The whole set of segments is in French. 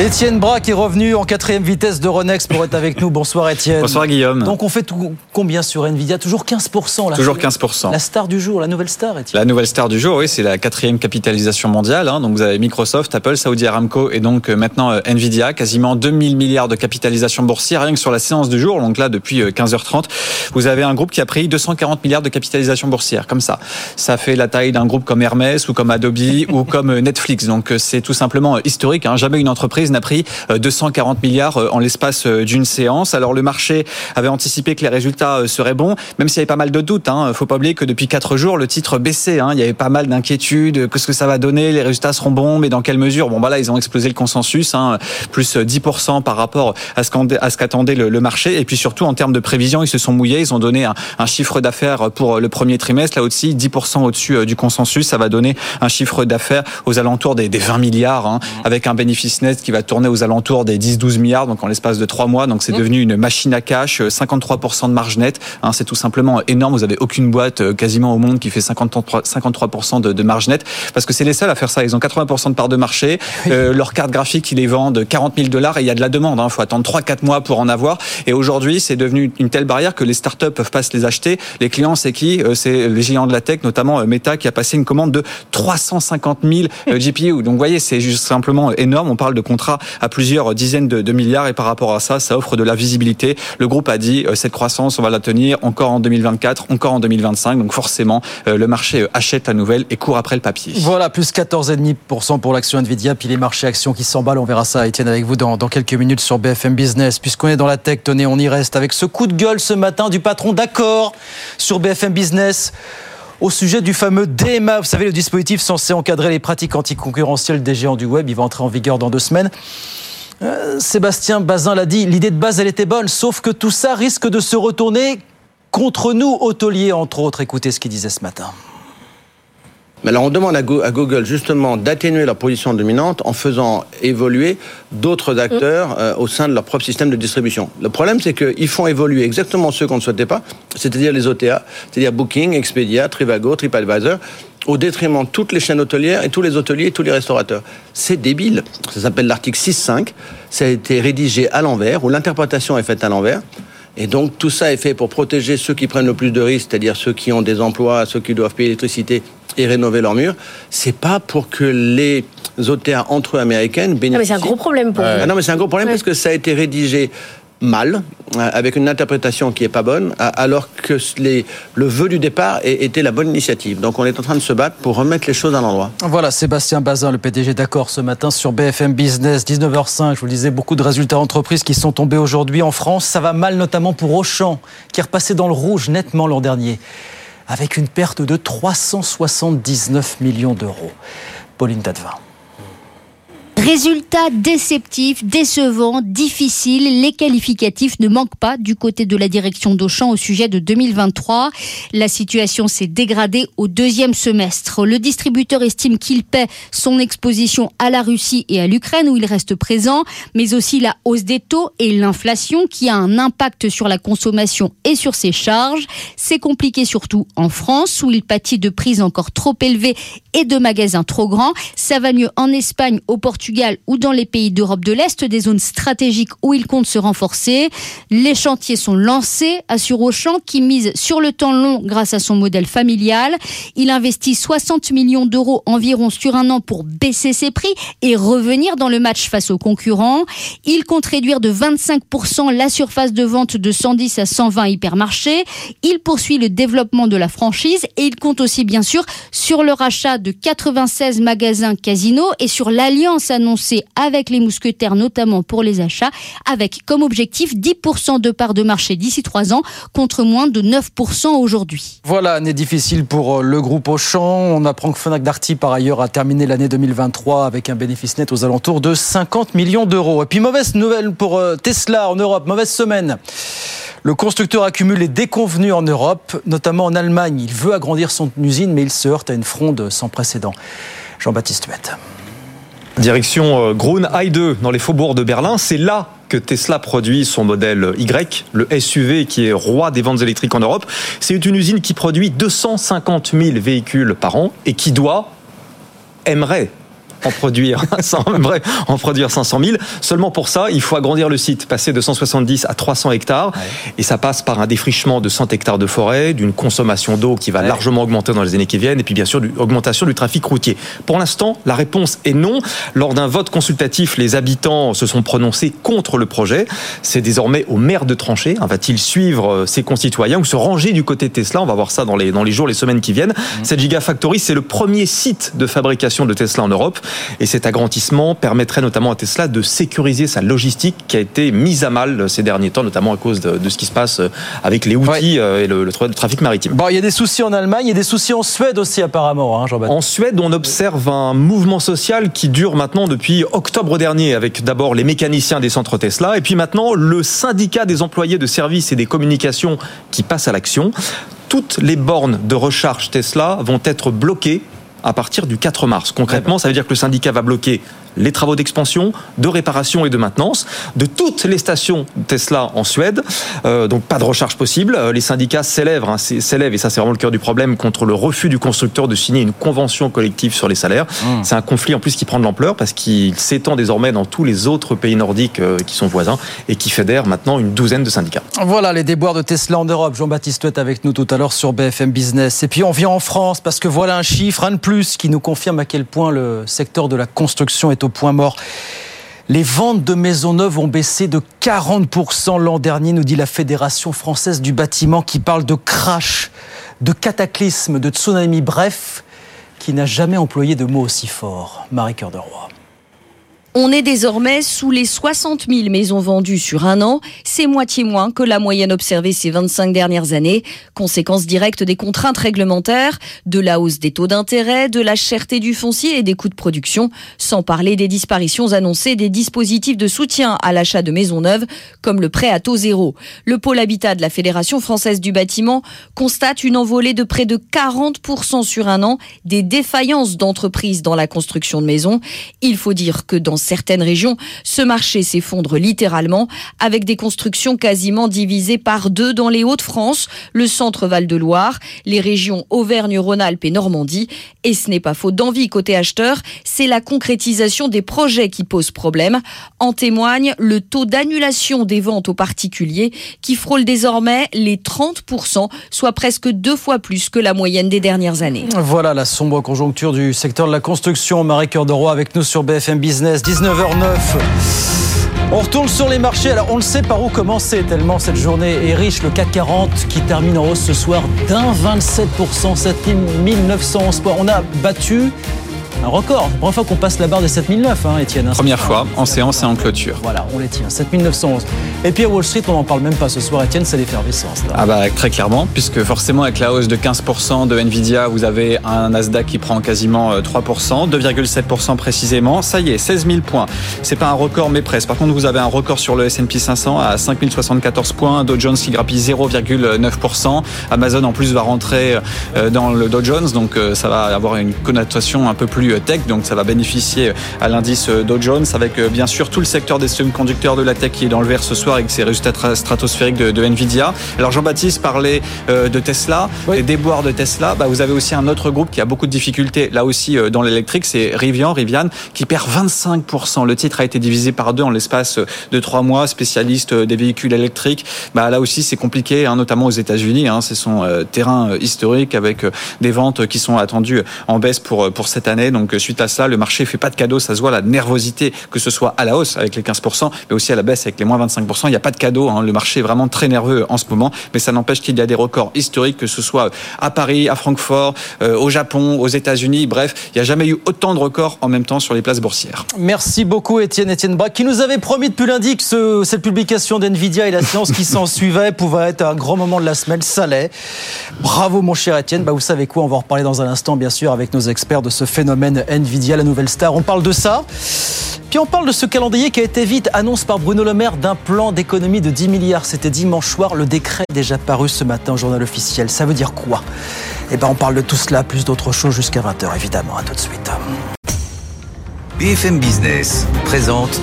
Étienne Braque est revenu en quatrième vitesse de Renex pour être avec nous. Bonsoir Étienne. Bonsoir Guillaume. Donc on fait tout, combien sur Nvidia? Toujours 15% là. Toujours 15%. La star du jour, la nouvelle star Étienne. La nouvelle star du jour, oui, c'est la quatrième capitalisation mondiale. Hein. Donc vous avez Microsoft, Apple, Saudi Aramco et donc euh, maintenant euh, Nvidia, quasiment 2000 milliards de capitalisation boursière rien que sur la séance du jour. Donc là, depuis 15h30, euh, vous avez un groupe qui a pris 240 milliards de capitalisation boursière, comme ça. Ça fait la taille d'un groupe comme Hermès ou comme Adobe ou comme Netflix. Donc c'est tout simplement historique. Hein. Jamais une entreprise n'a pris 240 milliards euh, en l'espace euh, d'une séance. Alors le marché avait anticipé que les résultats euh, seraient bons, même s'il y avait pas mal de doutes. Hein. Faut pas oublier que depuis quatre jours, le titre baissait. Hein. Il y avait pas mal d'inquiétudes. Qu'est-ce que ça va donner? Les résultats seront bons, mais dans quelle mesure? Bon, bah là, ils ont explosé le consensus, hein, plus 10% par rapport à ce qu'attendait le, marché. Et puis surtout, en termes de prévision, ils se sont mouillés. Ils ont donné un, chiffre d'affaires pour le premier trimestre. Là aussi, 10% au-dessus du consensus. Ça va donner un chiffre d'affaires aux alentours des, 20 milliards, hein, avec un bénéfice net qui va tourner aux alentours des 10-12 milliards, donc en l'espace de trois mois. Donc c'est mmh. devenu une machine à cash, 53% euh, de marge nette. Hein, c'est tout simplement énorme. Vous avez aucune boîte euh, quasiment au monde qui fait 53%, 53 de, de, marge nette, parce que c'est les seuls à faire ça. Ils ont 80% de part de marché. Euh, leurs cartes graphiques, ils les vendent 40 000 dollars et il y a de la demande. Il hein. faut attendre 3-4 mois pour en avoir. Et aujourd'hui, c'est devenu une telle barrière que les startups peuvent pas se les acheter. Les clients, c'est qui? C'est les géants de la tech, notamment Meta, qui a passé une commande de 350 000 GPU. Donc, vous voyez, c'est juste simplement énorme. On parle de contrats à plusieurs dizaines de, milliards et par rapport à ça, ça offre de la visibilité. Le groupe a dit euh, cette croissance, on va la tenir encore en 2024, encore en 2025. Donc forcément, euh, le marché euh, achète la nouvelle et court après le papier. Voilà, plus 14,5% pour l'action Nvidia, puis les marchés actions qui s'emballent. On verra ça, Étienne, avec vous dans, dans quelques minutes sur BFM Business. Puisqu'on est dans la tech, tenez, on y reste avec ce coup de gueule ce matin du patron d'accord sur BFM Business au sujet du fameux DMA. Vous savez, le dispositif censé encadrer les pratiques anticoncurrentielles des géants du web. Il va entrer en vigueur dans deux semaines. Euh, Sébastien Bazin l'a dit, l'idée de base, elle était bonne, sauf que tout ça risque de se retourner contre nous, hôteliers, entre autres. Écoutez ce qu'il disait ce matin. Mais alors on demande à Google justement d'atténuer leur position dominante en faisant évoluer d'autres acteurs mm. euh, au sein de leur propre système de distribution. Le problème, c'est qu'ils font évoluer exactement ceux qu'on ne souhaitait pas, c'est-à-dire les OTA, c'est-à-dire Booking, Expedia, Trivago, TripAdvisor, au détriment de toutes les chaînes hôtelières et tous les hôteliers et tous les restaurateurs. C'est débile. Ça s'appelle l'article 6.5. Ça a été rédigé à l'envers, où l'interprétation est faite à l'envers. Et donc tout ça est fait pour protéger ceux qui prennent le plus de risques, c'est-à-dire ceux qui ont des emplois, ceux qui doivent payer l'électricité et rénover leurs murs. C'est pas pour que les OTA entre eux américaines bénéficient. Non, mais c'est un gros problème pour vous. non, mais c'est un gros problème parce que ça a été rédigé mal, euh, avec une interprétation qui est pas bonne, alors que les, le vœu du départ était la bonne initiative. Donc on est en train de se battre pour remettre les choses à l'endroit. Voilà, Sébastien Bazin, le PDG d'accord ce matin sur BFM Business, 19h05. Je vous le disais, beaucoup de résultats d'entreprises qui sont tombés aujourd'hui en France. Ça va mal notamment pour Auchan, qui est repassé dans le rouge nettement l'an dernier, avec une perte de 379 millions d'euros. Pauline Dadevin. Résultat déceptif, décevant, difficile. Les qualificatifs ne manquent pas du côté de la direction d'Auchan au sujet de 2023. La situation s'est dégradée au deuxième semestre. Le distributeur estime qu'il paie son exposition à la Russie et à l'Ukraine où il reste présent, mais aussi la hausse des taux et l'inflation qui a un impact sur la consommation et sur ses charges. C'est compliqué surtout en France où il pâtit de prises encore trop élevées et de magasins trop grands. Ça va mieux en Espagne, au Portugal ou dans les pays d'Europe de l'Est, des zones stratégiques où il compte se renforcer. Les chantiers sont lancés, assure Auchan, qui mise sur le temps long grâce à son modèle familial. Il investit 60 millions d'euros environ sur un an pour baisser ses prix et revenir dans le match face aux concurrents. Il compte réduire de 25% la surface de vente de 110 à 120 hypermarchés. Il poursuit le développement de la franchise et il compte aussi bien sûr sur le rachat de 96 magasins casinos et sur l'alliance annoncée avec les mousquetaires, notamment pour les achats, avec comme objectif 10% de part de marché d'ici trois ans, contre moins de 9% aujourd'hui. Voilà, année difficile pour euh, le groupe Auchan. On apprend que Fnac Darty, par ailleurs, a terminé l'année 2023 avec un bénéfice net aux alentours de 50 millions d'euros. Et puis, mauvaise nouvelle pour euh, Tesla en Europe, mauvaise semaine. Le constructeur accumule les déconvenus en Europe, notamment en Allemagne. Il veut agrandir son usine, mais il se heurte à une fronde sans précédent. Jean-Baptiste Huette. Direction euh, Grun I2 dans les faubourgs de Berlin, c'est là que Tesla produit son modèle Y, le SUV qui est roi des ventes électriques en Europe. C'est une usine qui produit 250 000 véhicules par an et qui doit, aimerait en produire, en produire 500 000. Seulement pour ça, il faut agrandir le site, passer de 170 à 300 hectares. Et ça passe par un défrichement de 100 hectares de forêt, d'une consommation d'eau qui va largement augmenter dans les années qui viennent, et puis bien sûr, d'une augmentation du trafic routier. Pour l'instant, la réponse est non. Lors d'un vote consultatif, les habitants se sont prononcés contre le projet. C'est désormais au maire de trancher. Va-t-il suivre euh, ses concitoyens ou se ranger du côté de Tesla On va voir ça dans les, dans les jours, les semaines qui viennent. Mmh. Cette Gigafactory, c'est le premier site de fabrication de Tesla en Europe. Et cet agrandissement permettrait notamment à Tesla de sécuriser sa logistique qui a été mise à mal ces derniers temps, notamment à cause de, ce qui se passe avec les outils euh, et le, trafic maritime. Bon, il y a des soucis en Allemagne, il y a des soucis en Suède aussi apparemment, hein, En Suède, on observe un mouvement social qui dure maintenant depuis octobre dernier, avec d'abord les mécaniciens des centres Tesla, et puis maintenant le syndicat des employés de services et des communications qui passe à l'action. Toutes les bornes de recharge Tesla vont être bloquées à partir du 4 mars. Concrètement, ça veut dire que le syndicat va bloquer les travaux d'expansion, de réparation et de maintenance de toutes les stations Tesla en Suède. Euh, donc pas de recharge possible. Euh, les syndicats s'élèvent, hein, s'élèvent, et ça c'est vraiment le cœur du problème, contre le refus du constructeur de signer une convention collective sur les salaires. Mmh. C'est un conflit en plus qui prend de l'ampleur parce qu'il s'étend désormais dans tous les autres pays nordiques euh, qui sont voisins et qui fédère maintenant une douzaine de syndicats. Voilà les déboires de Tesla en Europe. Jean-Baptiste est avec nous tout à l'heure sur BFM Business. Et puis on vient en France parce que voilà un chiffre, un de plus, qui nous confirme à quel point le secteur de la construction est au point mort. Les ventes de maisons neuves ont baissé de 40% l'an dernier, nous dit la Fédération française du bâtiment, qui parle de crash, de cataclysme, de tsunami, bref, qui n'a jamais employé de mots aussi forts. Marie Cœur de Roi. On est désormais sous les 60 000 maisons vendues sur un an. C'est moitié moins que la moyenne observée ces 25 dernières années. Conséquence directe des contraintes réglementaires, de la hausse des taux d'intérêt, de la cherté du foncier et des coûts de production, sans parler des disparitions annoncées des dispositifs de soutien à l'achat de maisons neuves, comme le prêt à taux zéro. Le pôle habitat de la Fédération française du bâtiment constate une envolée de près de 40% sur un an des défaillances d'entreprises dans la construction de maisons. Il faut dire que dans certaines régions, ce marché s'effondre littéralement avec des constructions quasiment divisées par deux dans les Hauts-de-France, le centre Val-de-Loire, les régions Auvergne-Rhône-Alpes et Normandie. Et ce n'est pas faute d'envie côté acheteur, c'est la concrétisation des projets qui pose problème. En témoigne le taux d'annulation des ventes aux particuliers qui frôle désormais les 30%, soit presque deux fois plus que la moyenne des dernières années. Voilà la sombre conjoncture du secteur de la construction. Marie Cœur de Roi avec nous sur BFM Business. 19h09. On retourne sur les marchés. Alors, on le sait par où commencer, tellement cette journée est riche. Le CAC 40 qui termine en hausse ce soir d'un 27%, 7911 points. On a battu un record. La première fois qu'on passe la barre des 7009, hein, Étienne. Hein, première fois, en séance et en clôture. Voilà, on les tient. 7911. Et puis à Wall Street, on n'en parle même pas ce soir, Étienne, c'est l'effervescence. Ah bah très clairement, puisque forcément avec la hausse de 15% de Nvidia, vous avez un Nasdaq qui prend quasiment 3%, euh, 2,7% précisément. Ça y est, 16 000 points. C'est pas un record, mais presque. Par contre, vous avez un record sur le S&P 500 à 5074 points. Dow Jones qui grappille 0,9%. Amazon en plus va rentrer euh, dans le Dow Jones, donc euh, ça va avoir une connotation un peu plus tech, donc ça va bénéficier à l'indice Dow Jones avec euh, bien sûr tout le secteur des semi-conducteurs de la tech qui est dans le vert ce soir avec ses résultats stratosphériques de, Nvidia. Alors Jean-Baptiste parlait euh, de Tesla, des déboires de Tesla. Bah, vous avez aussi un autre groupe qui a beaucoup de difficultés là aussi euh, dans l'électrique, c'est Rivian, Rivian qui perd 25%. Le titre a été divisé par deux en l'espace de trois mois, spécialiste des véhicules électriques. Bah, là aussi c'est compliqué, hein, notamment aux États-Unis. Hein, c'est son terrain historique avec des ventes qui sont attendues en baisse pour, pour cette année. Donc Donc suite à ça, le marché fait pas de cadeaux. Ça se voit la nervosité, que ce soit à la hausse avec les 15%, mais aussi à la baisse avec les moins 25%. Il n'y a pas de cadeaux. Hein. Le marché est vraiment très nerveux en ce moment, mais ça n'empêche qu'il y a des records historiques, que ce soit à Paris, à Francfort, au Japon, aux États-Unis. Bref, il n'y a jamais eu autant de records en même temps sur les places boursières. Merci beaucoup, Étienne Étienne Braque, qui nous avait promis depuis lundi que ce, cette publication d'NVIDIA et la séance qui s'en suivait pouvait être un grand moment de la semaine. Ça l'est. Bravo, mon cher Étienne. Bah, vous savez quoi? On va en reparler dans un instant, bien sûr, avec nos experts de ce phénomène NVIDIA, la nouvelle star. On parle de ça. Puis on parle de ce calendrier qui a été vite annonce par Bruno Le Maire d'un plan d'économie de 10 milliards. C'était dimanche soir. Le décret déjà paru ce matin au journal officiel. Ça veut dire quoi? Eh ben, on parle de tout cela, plus d'autres choses jusqu'à 20h, évidemment. À tout de suite. BFM Business présente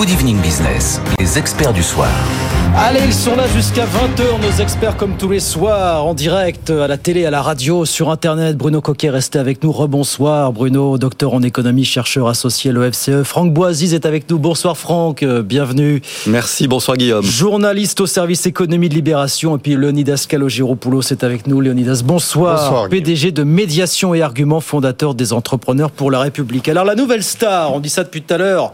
Good Evening Business, les experts du soir. Allez, ils sont là jusqu'à 20h, nos experts comme tous les soirs, en direct, à la télé, à la radio, sur Internet. Bruno Coquet, restez avec nous. Rebonsoir, Bruno, docteur en économie, chercheur associé à l'OFCE. Franck Boisise est avec nous. Bonsoir Franck, bienvenue. Merci, bonsoir Guillaume. Journaliste au service économie de Libération. Et puis Leonidas Kalogiropoulos est avec nous. Leonidas, bonsoir. bonsoir PDG de Médiation et Arguments, fondateur des entrepreneurs pour la République. Alors la nouvelle star, on dit ça depuis tout à l'heure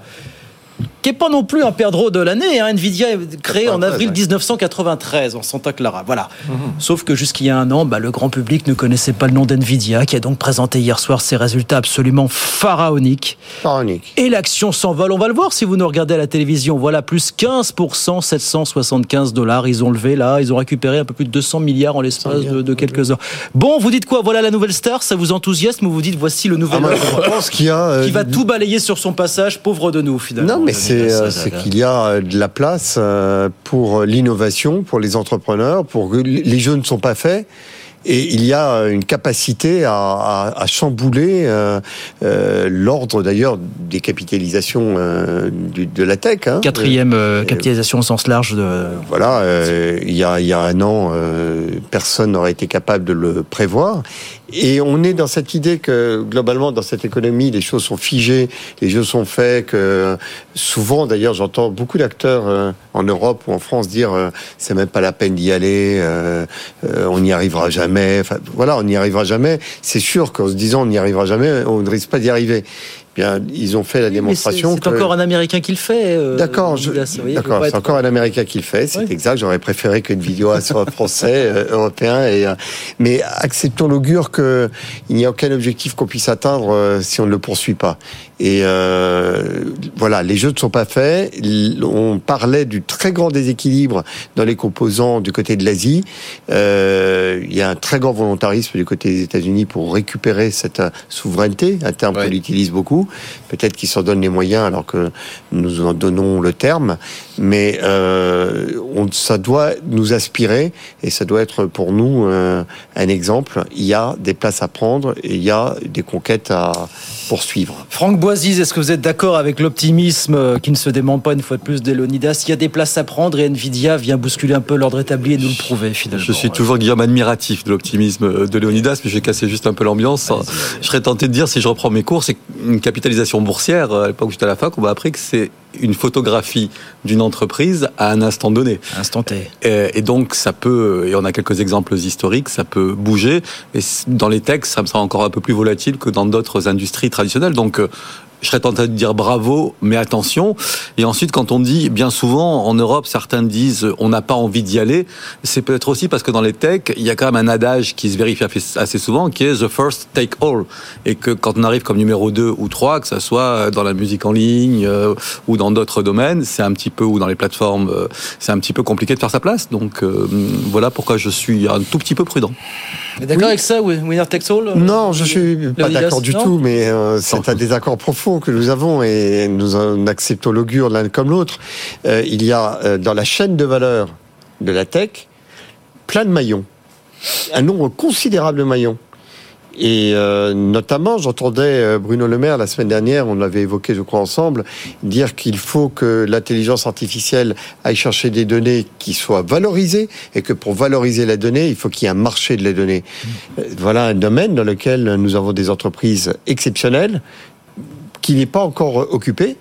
qui n'est pas non plus un perdreau de l'année. Hein. Nvidia est créé en avril 1993 en Santa Clara. Voilà. Mhm. Sauf que jusqu'il y a un an, bah, le grand public ne connaissait pas le nom d'Nvidia, qui a donc présenté hier soir ses résultats absolument pharaoniques. Pharaoniques. Et l'action s'envole. On va le voir si vous nous regardez à la télévision. Voilà, plus 15%, 775 dollars. Ils ont levé là, ils ont récupéré un peu plus de 200 milliards en l'espace de, quelques heures. Bon, vous dites quoi? Voilà la nouvelle star, ça vous enthousiasme ou vous dites voici le nouvel ah, pense qu'il y a, euh, qui va tout balayer sur son passage, pauvre de nous finalement. Non, mais c'est c'est qu'il y a euh, de la place euh, pour l'innovation, pour les entrepreneurs, pour les jeux ne sont pas faits. Et il y a une capacité à, chambouler l'ordre d'ailleurs des capitalisations de la tech. Hein. Quatrième capitalisation au sens large. De... Voilà, il, y a, il y a un an, personne n'aurait été capable de le prévoir. Et on est dans cette idée que globalement dans cette économie les choses sont figées, les jeux sont faits, que souvent d'ailleurs j'entends beaucoup d'acteurs euh, en Europe ou en France dire euh, c'est même pas la peine d'y aller, euh, on n'y arrivera jamais. Enfin, voilà, on n'y arrivera jamais. C'est sûr qu'en se disant on n'y arrivera jamais, on ne risque pas d'y arriver bien, ils ont fait la démonstration. C'est encore un Américain qui le fait. Euh, d'accord, d'accord, c'est encore un Américain qui le fait. C'est exact. J'aurais préféré qu'une vidéo soit français, euh, européen. Et, euh, mais acceptons l'augure qu'il n'y a aucun objectif qu'on puisse atteindre si on ne le poursuit pas. Et voilà, les jeux ne sont pas faits. On parlait du très grand déséquilibre dans les composants du côté de l'Asie. il y a un très grand volontarisme du côté des États-Unis pour récupérer cette souveraineté, un terme qu'on utilise beaucoup. Peut-être qu'ils s'en donnent les moyens alors que nous en donnons le terme. Mais euh, on, ça doit nous aspirer et ça doit être pour nous euh, un exemple. Il y a des places à prendre et il y a des conquêtes à poursuivre. Franck Est-ce que vous êtes d'accord avec l'optimisme euh, qui ne se dément pas une fois de plus d'Elonidas? Il y a des places à prendre et Nvidia vient bousculer un peu l'ordre établi et nous le prouver finalement. Je suis toujours Guillaume admiratif de l'optimisme de Léonidas, mais j'ai cassé juste un peu l'ambiance. Je serais tenté de dire, si je reprends mes cours, c'est une capitalisation boursière. À l'époque où j'étais à la fac, on m'a appris que c'est une photographie d'une entreprise à un instant donné. Instant T. Et, donc ça peut, et on a quelques exemples historiques, ça peut bouger. Et dans les textes, ça me semble encore un peu plus volatile que dans d'autres industries traditionnelles. Donc euh, je serais tenté de dire bravo, mais attention. Et ensuite, quand on dit, bien souvent, en Europe, certains disent on n'a pas envie d'y aller, c'est peut-être aussi parce que dans les techs, il y a quand même un adage qui se vérifie assez souvent, qui est the first take all. Et que quand on arrive comme numéro 2 ou 3, que ce soit dans la musique en ligne euh, ou dans d'autres domaines, c'est un petit peu, ou dans les plateformes, euh, c'est un petit peu compliqué de faire sa place. Donc euh, voilà pourquoi je suis un tout petit peu prudent. D'accord avec ça, winner takes all Non, je suis pas d'accord du tout, mais c'est un désaccord profond que nous avons et nous en acceptons l'augure l'un comme l'autre, euh, il y a euh, dans la chaîne de valeur de la tech plein de maillons, un nombre considérable de maillons. Et euh, notamment, j'entendais Bruno Le Maire la semaine dernière, on l'avait évoqué, je crois, ensemble, dire qu'il faut que l'intelligence artificielle aille chercher des données qui soient valorisées et que pour valoriser la donnée, il faut qu'il y ait un marché de la donnée. Voilà un domaine dans lequel nous avons des entreprises exceptionnelles qui n'est pas encore occupé.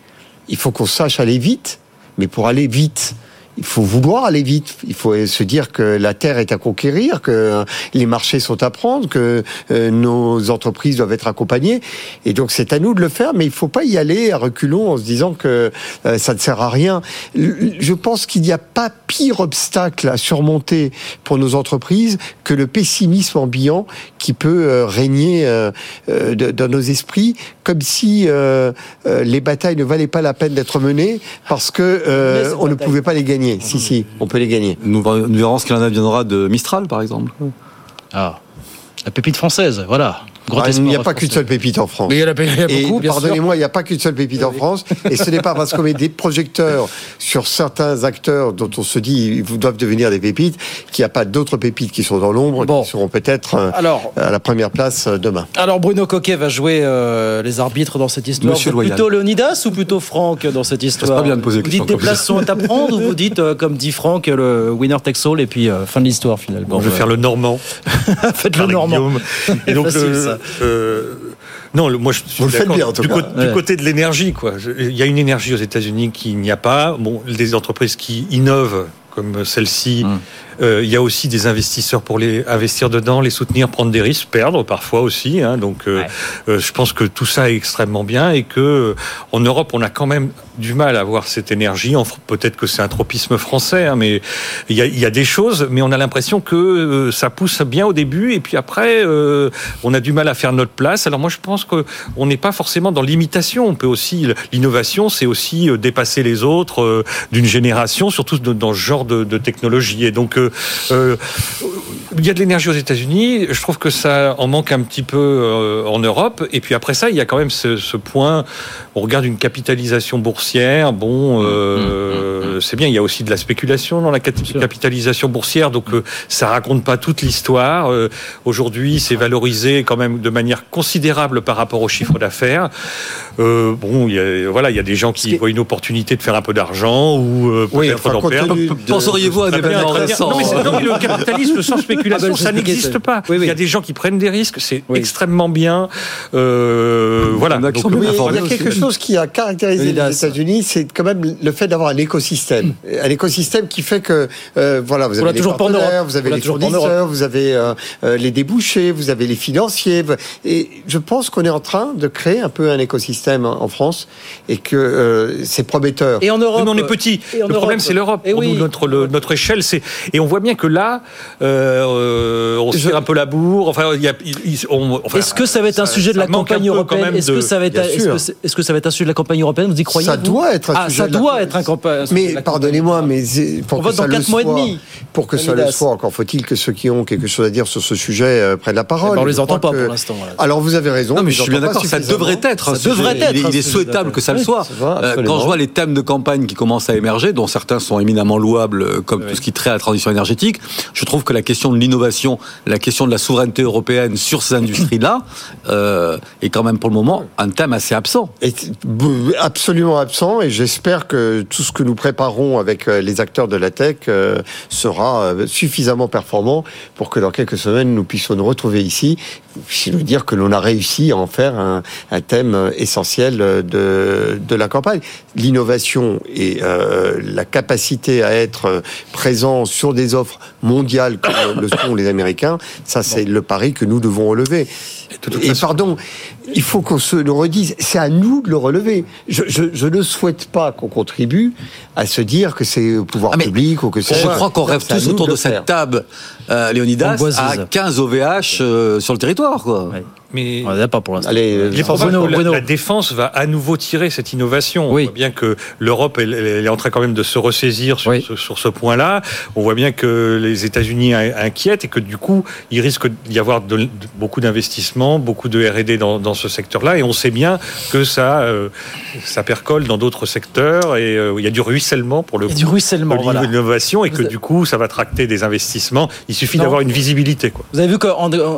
Il faut qu'on sache aller vite, mais pour aller vite, il faut vouloir aller vite. Il faut se dire que la terre est à conquérir, que les marchés sont à prendre, que euh, nos entreprises doivent être accompagnées. Et donc c'est à nous de le faire, mais il faut pas y aller à reculons en se disant que euh, ça ne sert à rien. Je pense qu'il n'y a pas pire obstacle à surmonter pour nos entreprises que le pessimisme ambiant qui peut euh, régner dans nos esprits, comme si les batailles ne valaient pas la peine d'être menées parce que on ne pouvait pas les gagner. Si, si, on peut les gagner. Nous, verrons ce qu'il en adviendra de Mistral, par exemple. Ah, la pépite française, voilà. Ah, il n'y a pas qu'une seule pépite en France. Mais il y a, beaucoup, Pardonnez-moi, il n'y a pas qu'une seule pépite en France. Et ce n'est pas parce qu'on met des projecteurs sur certains acteurs dont on se dit ils doivent devenir des pépites qu'il n'y a pas d'autres pépites qui sont dans l'ombre qui seront peut-être euh, à la première place euh, demain. Alors Bruno Coquet va jouer euh, les arbitres dans cette histoire. Monsieur plutôt Leonidas ou plutôt Franck dans cette histoire pas bien de poser Vous dites des places sont à prendre ou vous dites, comme dit Franck, le winner takes all et puis fin de l'histoire finalement. je vais faire le normand. Faites le normand. Et donc euh, non, moi je suis. Du, du, côté de l'énergie, quoi. Il y a une énergie aux États-Unis qu'il n'y a pas. Bon, des entreprises qui innovent comme celle-ci. Hum. Euh, il y a aussi des investisseurs pour les investir dedans, les soutenir, prendre des risques, perdre parfois aussi. Hein, donc, euh, euh, je pense que tout ça est extrêmement bien et que en Europe, on a quand même du mal à avoir cette énergie. Peut-être que c'est un tropisme français, hein, mais il y, a, il y, a, des choses, mais on a l'impression que ça pousse bien au début et puis après, on a du mal à faire notre place. Alors moi, je pense qu'on n'est pas forcément dans l'imitation. On peut aussi l'innovation, c'est aussi dépasser les autres d'une génération, surtout dans ce genre de, de technologie. Et donc euh, il y a de l'énergie aux États-Unis. Je trouve que ça en manque un petit peu euh, en Europe. Et puis après ça, il y a quand même ce, point. On regarde une capitalisation boursière. Bon, euh, mmh, mmh, mmh, c'est bien. Il y a aussi de la spéculation dans la capitalisation boursière. Donc ça raconte pas toute l'histoire. Aujourd'hui, c'est valorisé quand même de manière considérable par rapport au chiffre d'affaires. bon, il voilà, il y a des gens qui voient une opportunité de faire un peu d'argent ou peut-être d'en perdre. Penseriez-vous à des événements récents non, mais le capitalisme sans spéculation, ah bah, ça n'existe pas. Il y a des gens qui prennent des risques, c'est extrêmement bien. Euh, voilà. Donc, il y a quelque chose qui a caractérisé les États-Unis, c'est quand même le fait d'avoir un écosystème, un écosystème qui fait que euh, voilà, vous avez les partenaires, vous avez les fournisseurs, vous avez euh, les débouchés, vous avez les financiers, et je pense qu'on est en train de créer un peu un écosystème en France et que c'est prometteur. Et en Europe, on est petit. Le problème, c'est l'Europe. Notre notre échelle, c'est et on voit bien que là, euh, on se tire un peu la bourre. Enfin, est-ce que ça va être un sujet de la campagne européenne Est-ce que ça va être, est-ce que, ça va être un sujet de la campagne européenne Vous y croyez Ça doit être un ah, sujet. Ça doit être un campagne. Mais pardonnez-moi, mais pour on que ça dans 4 mois et demi. Pour que ça le soit, encore faut-il que ceux qui ont quelque chose à dire sur ce sujet euh, prennent la parole. Eh ben, on les entend pas pour l'instant. Alors vous avez raison. Non, mais je suis bien d'accord. Ça devrait être. Ça devrait être. Il est souhaitable que ça le soit. Euh, quand je vois les thèmes de campagne qui commencent à émerger, dont certains sont éminemment louables, comme tout ce qui traite à la transition énergétique, je trouve que la question de l'innovation, la question de la souveraineté européenne sur ces industries-là, euh, est quand même pour le moment un thème assez absent. absolument absent, et j'espère que tout ce que nous préparons avec euh, les acteurs de la tech euh, sera suffisamment performant pour que dans quelques semaines nous puissions nous retrouver ici. Je veux dire que l'on a réussi à en faire un, un thème essentiel de, de la campagne. L'innovation et la capacité à être présent sur des offres mondiales comme le sont les Américains, ça c'est le pari que nous devons relever. Et, pardon, il faut qu'on se le redise, c'est à nous de le relever. Je, je, ne souhaite pas qu'on contribue à se dire que c'est au pouvoir ah, public ou que c'est... Je crois qu'on rêve tous autour de cette table, euh, Léonidas, à 15 OVH euh, sur le territoire. Quoi. Mais on pas pour l'instant. La, défense va à nouveau tirer cette innovation. On voit bien que l'Europe elle, est en train quand même de se ressaisir sur, ce, sur ce point-là. On voit bien que les États-Unis inquiètent et que du coup, il risque d'y avoir de, beaucoup d'investissements, beaucoup de R&D dans, dans, ce secteur-là. Et on sait bien que ça, euh, ça percole dans d'autres secteurs et euh, il y a du ruissellement pour le il y a du ruissellement, de l'innovation et que du coup, ça va tracter des investissements. Il suffit d'avoir une visibilité. Quoi. Vous avez vu que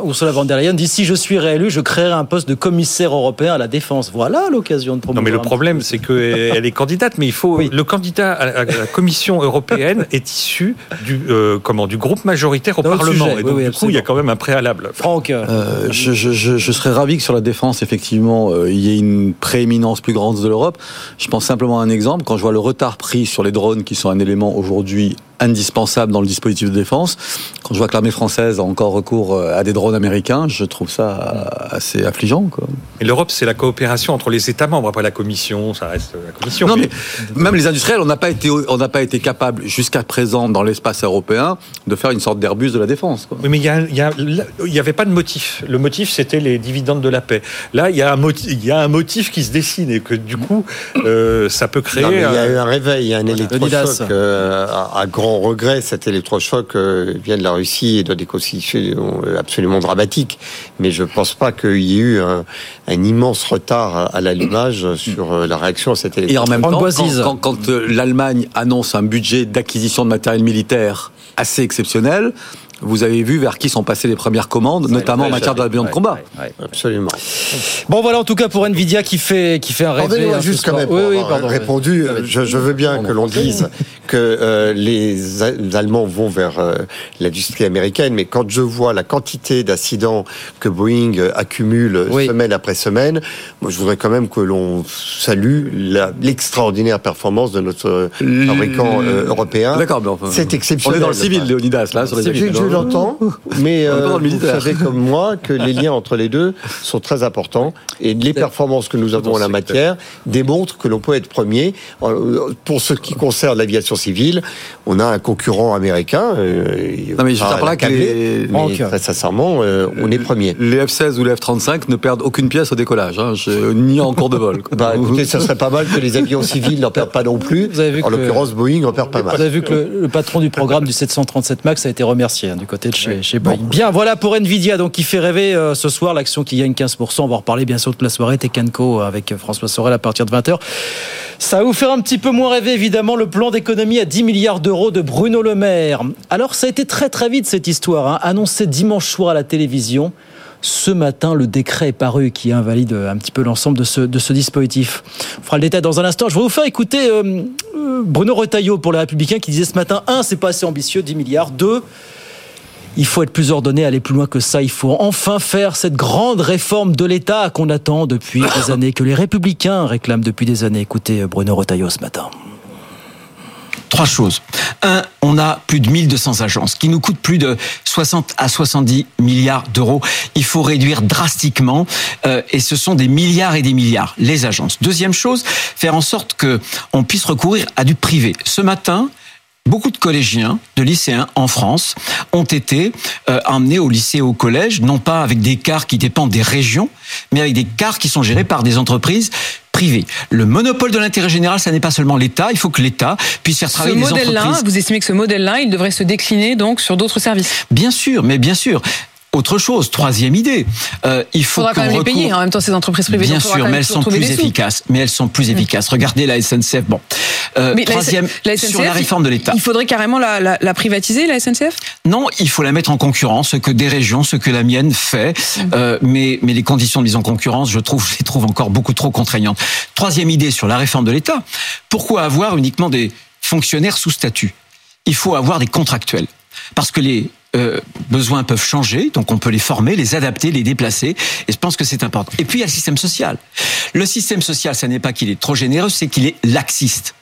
Ursula von der Leyen dit si je suis réélu élu, je créerai un poste de commissaire européen à la défense. Voilà l'occasion de promouvoir. Non, mais le problème, c'est qu'elle est candidate, mais il faut. Le candidat à la Commission européenne est issu du, euh, comment, du groupe majoritaire au Parlement. et donc, du coup, il y a quand même un préalable. Franck euh, je, je, je, serais ravi que sur la défense, effectivement, euh, il y ait une prééminence plus grande de l'Europe. Je pense simplement à un exemple. Quand je vois le retard pris sur les drones, qui sont un élément aujourd'hui indispensable dans le dispositif de défense. Quand je vois que l'armée française a encore recours euh, à des drones américains, je trouve ça assez affligeant. Quoi. Et l'Europe, c'est la coopération entre les États membres, pas la Commission, ça reste la Commission. Non, mais même les industriels, on n'a pas été, on n'a pas été capable jusqu'à présent dans l'espace européen de faire une sorte d'Airbus de la défense. Quoi. Oui, mais il n'y avait pas de motif. Le motif, c'était les dividendes de la paix. Là, il y a un motif, il y a un motif qui se dessine et que du coup, euh, ça peut créer. il y a eu un réveil, il y a un électrochoc euh, à, à grand on regrette cet électrochoc euh, vient de la Russie et de des constitutions absolument dramatiques. Mais je ne pense pas qu'il y ait eu un, immense retard à l'allumage sur euh, la réaction à cet électrochoc. Et en même temps, quand euh, l'Allemagne annonce un budget d'acquisition de matériel militaire assez exceptionnel, vous avez vu vers qui sont passées les premières commandes, notamment en matière d'avions de combat. Absolument. Bon, voilà en tout cas pour Nvidia qui fait, qui fait un rêve. Hein, juste quand même, oui, répondu, je, je, veux bien que l'on dise que euh, les Allemands vont vers euh, l'industrie américaine, mais quand je vois la quantité d'accidents que Boeing accumule semaine après semaine, moi, je voudrais quand même que l'on salue l'extraordinaire performance de notre fabricant euh, européen. D'accord, mais enfin, c'est exceptionnel. On est dans le civil, Léonidas, là, sur les je l'entends, mais euh, vous savez comme moi que les liens entre les deux sont très importants. Et les performances que nous avons en la matière démontrent que l'on peut être premier. Euh, pour ce qui concerne l'aviation civile, on a un concurrent américain. Euh, non mais je ne pas que les... très sincèrement, on est premier. Les F-16 ou les F-35 ne perdent aucune pièce au décollage, hein, ni en cours de vol. bah, écoutez, ça serait pas mal que les avions civils n'en perdent pas non plus. Vous avez vu en l'occurrence, Boeing en perd pas mal. Vous avez vu que le, le patron du programme du 737 MAX a été remercié hein, du côté de chez, Boeing. Bien, voilà pour Nvidia, donc qui fait rêver euh, ce soir, l'action qui gagne 15%. On va en reparler bien sûr toute la soirée, Tekenco avec François Sorel à partir de 20h. Ça va vous faire un petit peu moins rêver, évidemment, le plan d'économie à 10 milliards d'euros de Bruno Le Maire. Alors, ça a été très très vite cette histoire, hein. annoncé dimanche soir à la télévision. Ce matin, le décret est paru qui invalide un petit peu l'ensemble de ce, dispositif. On fera le détail dans un instant. Je vais vous faire écouter euh, euh, Bruno Retailleau pour les Républicains qui disait ce matin, un, c'est pas assez ambitieux, 10 milliards. Deux, il faut être plus ordonné, aller plus loin que ça. Il faut enfin faire cette grande réforme de l'État qu'on attend depuis des années, que les républicains réclament depuis des années. Écoutez Bruno Retailleau ce matin. Trois choses. Un, on a plus de 1200 agences qui nous coûtent plus de 60 à 70 milliards d'euros. Il faut réduire drastiquement euh, et ce sont des milliards et des milliards les agences. Deuxième chose, faire en sorte que on puisse recourir à du privé. Ce matin, beaucoup de collégiens, de lycéens en France ont été euh, emmenés au lycée et au collège, non pas avec des cars qui dépendent des régions, mais avec des cars qui sont gérés par des entreprises privées. Le monopole de l'intérêt général, ça n'est pas seulement l'État. Il faut que l'État puisse faire travailler ce les entreprises. Vous estimez que ce modèle-là, il devrait se décliner donc sur d'autres services? Bien sûr, mais bien sûr. Autre chose, troisième idée, euh, il faut faudra quand même les payer hein, en même temps ces entreprises privées. Bien sûr, mais elles sont plus efficaces. Mais elles sont plus efficaces. Regardez la SNCF. Bon, euh, troisième la SNCF, sur la réforme de l'État. Il faudrait carrément la, la, la, privatiser la SNCF Non, il faut la mettre en concurrence, ce que des régions, ce que la mienne fait. Mmh. Euh, mais mais les conditions de mise en concurrence, je trouve, je les trouve encore beaucoup trop contraignantes. Troisième idée sur la réforme de l'État. Pourquoi avoir uniquement des fonctionnaires sous statut? Il faut avoir des contractuels parce que les euh, besoins peuvent changer, donc on peut les former, les adapter, les déplacer, et je pense que c'est important. Et puis il y a le système social. Le système social, ça n'est pas qu'il est trop généreux, c'est qu'il est laxiste.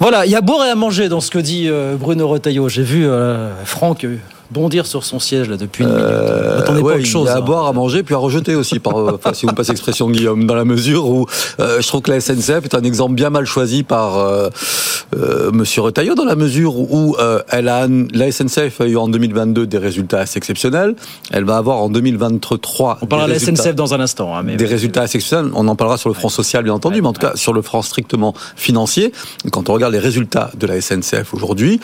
Voilà, il y a boire et à manger dans ce que dit euh, Bruno Retailleau. J'ai vu euh, Franck bondir sur son siège là depuis une minute. Euh, Attendez pas autre chose. Il y a à hein. boire, à manger, puis à rejeter aussi, par, euh, enfin, si vous me passez l'expression Guillaume, dans la mesure où euh, je trouve que la SNCF est un exemple bien mal choisi par euh, euh Monsieur Retailleau, dans la mesure où elle a, la SNCF a eu en 2022 des résultats assez exceptionnels. Elle va avoir en 2023. On parlera de la SNCF dans un instant. Hein, mais des résultats assez exceptionnels. On en parlera sur le front social, bien entendu, mais en tout cas sur le front strictement financier. Quand on regarde les résultats de la SNCF aujourd'hui,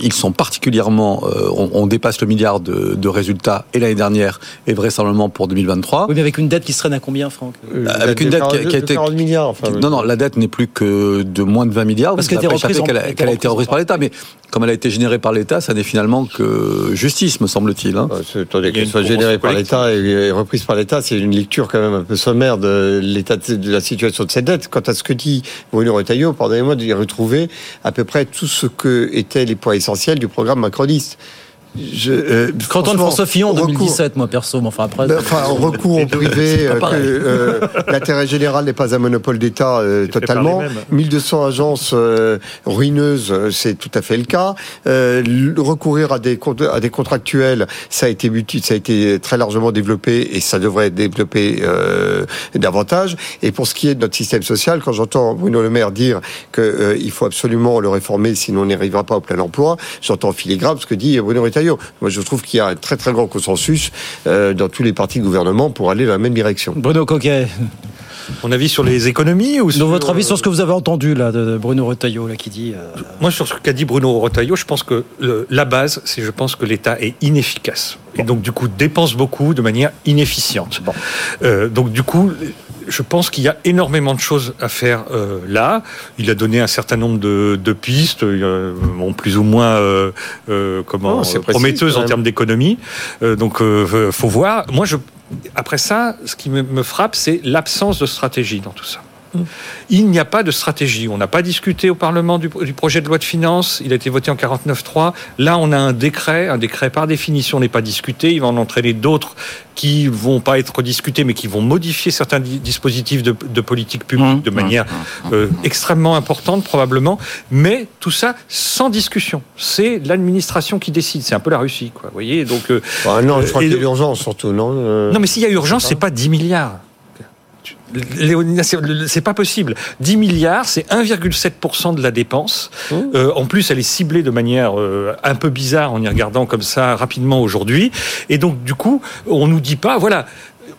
ils sont particulièrement, on, on on dépasse le milliard de, de résultats et l'année dernière et vraisemblablement pour 2023. Oui, mais avec une dette qui se traîne à combien, Franck? Euh, Avec une dette qui a, qui a été. milliards, enfin, non, non, la dette n'est plus que de moins de 20 milliards. Parce qu'elle a été reprise, qu'elle a, qu a, été reprise par l'État. Mais comme elle a été générée par l'État, ça n'est finalement que justice, me semble-t-il. Hein. Attendez, qu'elle soit générée par l'État et reprise par l'État, c'est une lecture quand même un peu sommaire de l'état de la situation de cette dette. Quant à ce que dit Bruno Retailleau, pardonnez-moi d'y retrouver à peu près tout ce que étaient les points essentiels du programme macroniste. Je, euh, Canton François Fillon en 2017, moi perso, mais enfin après. Ben, enfin, recours au privé, euh, euh, l'intérêt général n'est pas un monopole d'État euh, totalement. 1200 agences euh, ruineuses, c'est tout à fait le cas. recourir à des à des contractuels, ça a été ça a été très largement développé et ça devrait être développé davantage. Et pour ce qui est de notre système social, quand j'entends Bruno Le Maire dire qu'il faut absolument le réformer, sinon on n'y arrivera pas au plein emploi, j'entends filigrane ce que dit Bruno Retailleau. Moi, je trouve qu'il y a un très très grand consensus euh, dans tous les partis de gouvernement pour aller dans la même direction. Bruno Coquet. Mon avis sur les économies ou sur... votre avis sur ce que vous avez entendu là de Bruno Retailleau là qui dit. Euh... Moi sur ce qu'a dit Bruno Retailleau, je pense que le, la base, c'est je pense que l'État est inefficace bon. et donc du coup dépense beaucoup de manière inefficiente. Bon. Euh, donc du coup, je pense qu'il y a énormément de choses à faire euh, là. Il a donné un certain nombre de, de pistes, euh, bon, plus ou moins euh, euh comment oh, prometteuses en termes d'économie. Euh, donc, euh, faut voir. Moi, je, après ça, ce qui me, me frappe, c'est l'absence de stratégie dans tout ça. Il n'y a pas de stratégie. On n'a pas discuté au Parlement du, du, projet de loi de finances. Il a été voté en 49.3. Là, on a un décret. Un décret, par définition, n'est pas discuté. Il va en entraîner d'autres qui vont pas être discutés, mais qui vont modifier certains dispositifs de, de politique publique mmh, de manière mmh, euh, extrêmement importante, probablement. Mais tout ça sans discussion. C'est l'administration qui décide. C'est un peu la Russie, quoi. Vous voyez Donc. Euh, bah, non, je crois qu'il y a urgence, surtout, non euh, Non, mais s'il y a urgence, c'est pas 10 milliards. C'est pas possible. 10 milliards, c'est 1,7% de la dépense. Mmh. Euh, en plus, elle est ciblée de manière euh, un peu bizarre en y regardant comme ça rapidement aujourd'hui. Et donc, du coup, on nous dit pas, voilà,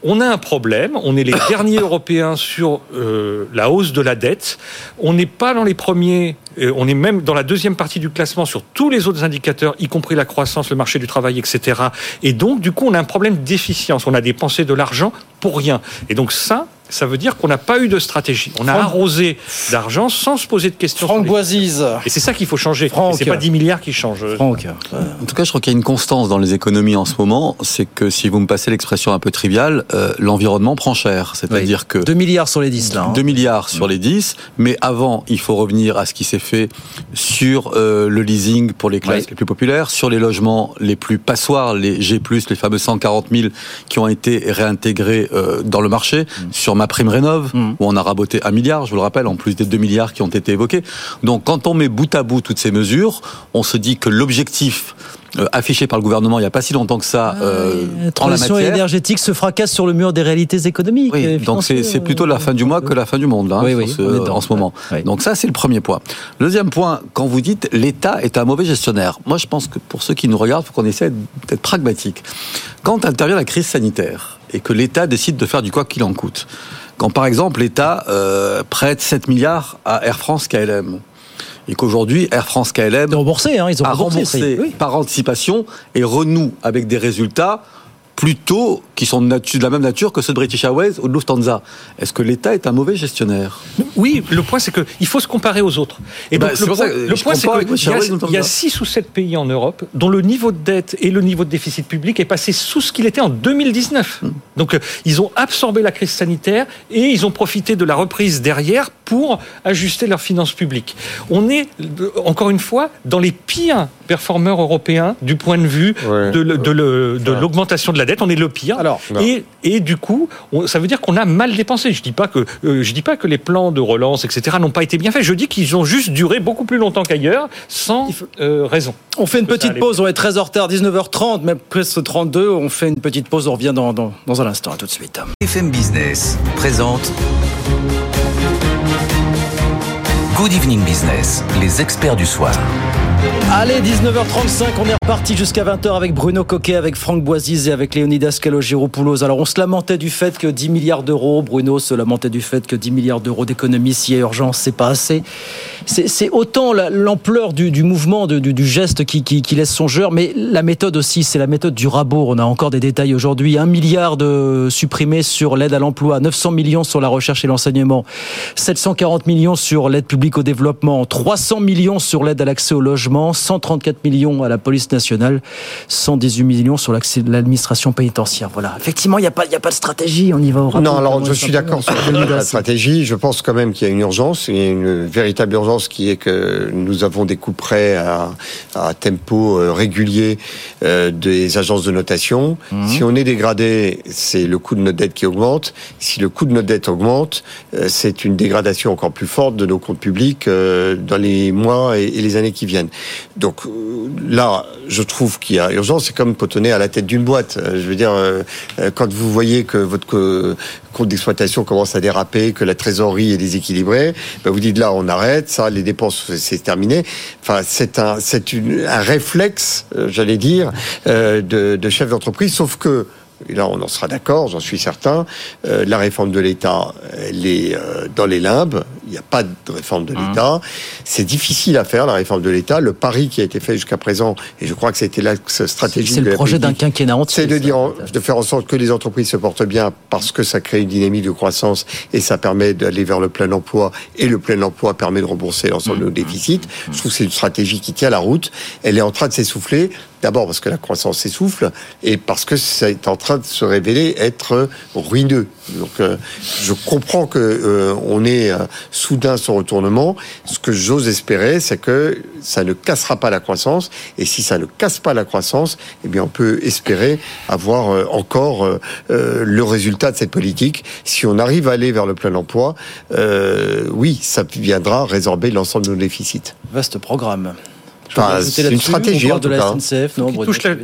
on a un problème, on est les derniers Européens sur euh, la hausse de la dette, on n'est pas dans les premiers, euh, on est même dans la deuxième partie du classement sur tous les autres indicateurs, y compris la croissance, le marché du travail, etc. Et donc, du coup, on a un problème d'efficience, on a dépensé de l'argent pour rien. Et donc ça, ça veut dire qu'on n'a pas eu de stratégie. On a Franck... arrosé d'argent sans se poser de questions. Franck Boisise. Et c'est ça qu'il faut changer. C'est pas 10 milliards qui changent. Franck. En tout cas, je crois qu'il y a une constance dans les économies en ce moment. C'est que si vous me passez l'expression un peu triviale, euh, l'environnement prend cher. C'est-à-dire oui. que. 2 milliards sur les 10 là. Hein. 2 milliards sur les 10. Mais avant, il faut revenir à ce qui s'est fait sur euh, le leasing pour les classes oui. les plus populaires, sur les logements les plus passoires, les G+, les fameux 140 000 qui ont été réintégrés euh, dans le marché, mmh. sur ma prime rénov, mmh. où on a raboté un milliard, je vous le rappelle, en plus des 2 milliards qui ont été évoqués. Donc quand on met bout à bout toutes ces mesures, on se dit que l'objectif euh, affiché par le gouvernement il n'y a pas si longtemps que ça euh, la transition en la énergétique se fracasse sur le mur des réalités économiques. Oui, donc c'est plutôt la fin du mois que la fin du monde là, oui, oui, ce, en ce moment. Donc ça c'est le premier point. Deuxième point, quand vous dites l'État est un mauvais gestionnaire, moi je pense que pour ceux qui nous regardent, il faut qu'on essaie d'être pragmatique. Quand intervient la crise sanitaire et que l'État décide de faire du quoi qu'il en coûte, quand par exemple l'État euh, prête 7 milliards à Air France KLM, et qu'aujourd'hui Air France KLM remboursé, hein, ils ont a remboursé, remboursé oui. par anticipation et renoue avec des résultats plutôt qui sont de, nature, de, la même nature que ceux de British Airways ou de Lufthansa. Est-ce que l'État est un mauvais gestionnaire? Oui, le point c'est qu'il faut se comparer aux autres. Et donc, bah, le, point, le point c'est qu'il y, a 6 ou 7 pays en Europe dont le niveau de dette et le niveau de déficit public est passé sous ce qu'il était en 2019. Hum. Donc euh, ils ont absorbé la crise sanitaire et ils ont profité de la reprise derrière pour ajuster leurs finances publiques. On est, encore une fois, dans les pires performeurs européens du point de vue ouais. de l'augmentation de, de, de la dette. On est le pire. Alors, et, et, du coup, on, ça veut dire qu'on a mal dépensé. Je dis pas que euh, je dis pas que les plans de relance, etc., n'ont pas été bien faits. Je dis qu'ils ont juste duré beaucoup plus longtemps qu'ailleurs, sans euh, raison. On fait une petite pause. On est 13h retard, 19h30, même presque 32. On fait une petite pause. On revient dans, dans, dans un instant. À tout de suite. FM Business présente. Good Evening Business, les experts du soir. Allez, 19h35, on est reparti jusqu'à 20h avec Bruno Coquet, avec Franck Boisiz et avec Léonidas Calogero-Poulos. Alors, on se lamentait du fait que 10 milliards d'euros, Bruno se lamentait du fait que 10 milliards d'euros d'économie, s'il y a urgence, c'est pas assez. C'est autant l'ampleur du, mouvement, du, geste qui, qui, laisse songeur, mais la méthode aussi, c'est la méthode du rabot. On a encore des détails aujourd'hui. Un milliard de supprimés sur l'aide à l'emploi, 900 millions sur la recherche et l'enseignement, 740 millions sur l'aide publique au développement, 300 millions sur l'aide à l'accès au logement, 134 millions à la police nationale, 118 millions sur l'administration pénitentiaire. Voilà. Effectivement, il n'y a, pas, a pas de stratégie. On y va au Non, alors je suis d'accord sur la stratégie. Je pense quand même qu'il y a une urgence, il y a une véritable urgence qui est que nous avons des coups prêts à, à tempo euh, régulier euh, des agences de notation. Mhm. Si on est dégradé, c'est le coût de notre dette qui augmente. Si le coût de notre dette augmente, euh, c'est une dégradation encore plus forte de nos comptes publics dans les mois et les années qui viennent. Donc euh, là, je trouve qu'il y a urgence. C'est comme potonner à la tête d'une boîte. Euh, je veux dire, euh, quand vous voyez que votre compte d'exploitation commence à déraper, que la trésorerie est déséquilibrée, ben vous dites là, on arrête. Ça, les dépenses, c'est terminé. Enfin, c'est un, c'est un réflexe, j'allais dire, de, de chef d'entreprise. Sauf que et là on en sera d'accord, j'en suis certain, euh, la réforme de l'État, elle est euh, dans les limbes, il n'y a pas de réforme de mmh. l'État. C'est difficile à faire, la réforme de l'État. Le pari qui a été fait jusqu'à présent, et je crois que c'était la stratégie... C'est le projet d'un quinquennat entier. C'est de, dire, de faire en sorte que les entreprises se portent bien parce que ça crée une dynamique de croissance et ça permet d'aller vers le plein emploi, et le plein emploi permet de rembourser l'ensemble de nos mmh. déficits. Je trouve que c'est une stratégie qui tient la route. Elle est en train de s'essouffler. D'abord parce que la croissance s'essouffle et parce que ça est en train de se révéler être ruineux. Donc, euh, je comprends que euh, on est euh, soudain son retournement. Ce que j'ose espérer, c'est que ça ne cassera pas la croissance. Et si ça ne casse pas la croissance, eh bien, on peut espérer avoir encore le résultat de cette politique. Si on arrive à aller vers le plein emploi, oui, ça viendra résorber l'ensemble de nos déficits. Vaste programme c'est une stratégie de la SNCF. Non,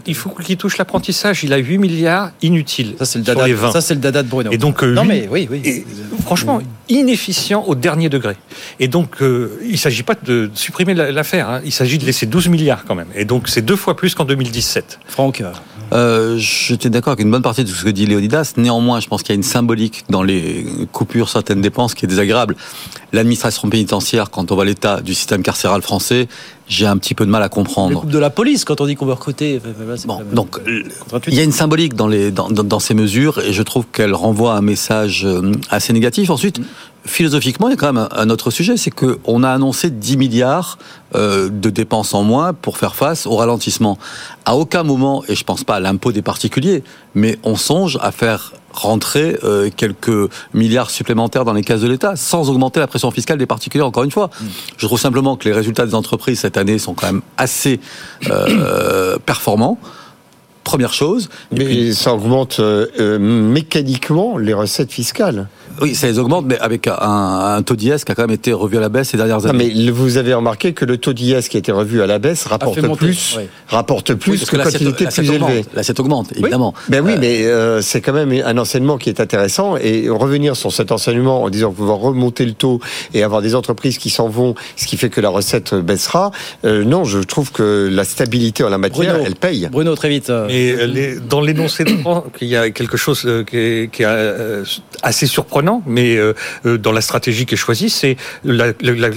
il, faut qu'il touche l'apprentissage. Il a 8 milliards inutiles. Ça, c'est le dada, ça, c'est le dada de Bruno. Et donc, euh, non, mais oui, oui. franchement, inefficient au dernier degré. Et donc, euh, il ne s'agit pas de supprimer l'affaire. Hein. Il s'agit de laisser 12 milliards quand même. Et donc, c'est deux fois plus qu'en 2017. Franck euh, J'étais d'accord avec une bonne partie de ce que dit Léonidas. Néanmoins, je pense qu'il y a une symbolique dans les coupures certaines dépenses qui est désagréable. L'administration pénitentiaire, quand on voit l'état du système carcéral français, j'ai un petit peu de mal à comprendre. De la police, quand on dit qu'on veut recruter. Bon, donc, il y a une symbolique dans, les, dans, dans, ces mesures et je trouve qu'elle renvoie un message euh, assez négatif. Ensuite, mm. Philosophiquement, il y a quand même un autre sujet, c'est qu'on a annoncé 10 milliards euh, de dépenses en moins pour faire face au ralentissement. À aucun moment, et je pense pas à l'impôt des particuliers, mais on songe à faire rentrer euh, quelques milliards supplémentaires dans les caisses de l'État, sans augmenter la pression fiscale des particuliers, encore une fois. Mm. Je trouve simplement que les résultats des entreprises cette année sont quand même assez euh, performants. Première chose. Mais ça augmente euh, mécaniquement les recettes fiscales. Oui, ça les augmente, mais avec un, taux d'IS qui a quand même été revu à la baisse ces dernières années. mais vous avez remarqué que le taux d'IS qui a été revu à la baisse rapporte plus, rapporte plus que, quand il était plus élevé. L'assiette augmente, évidemment. Ben oui, euh, mais euh, c'est quand même un enseignement qui est intéressant et revenir sur cet enseignement en disant qu'on va remonter le taux et avoir des entreprises qui s'en vont, ce qui fait que la recette baissera. Euh, non, je trouve que la stabilité en la matière, elle paye. Bruno, très vite. Et dans l'énoncé de qu'il y a quelque chose qui est, qui est assez surprenant mais euh, euh, dans la stratégie qui est choisie, c'est la,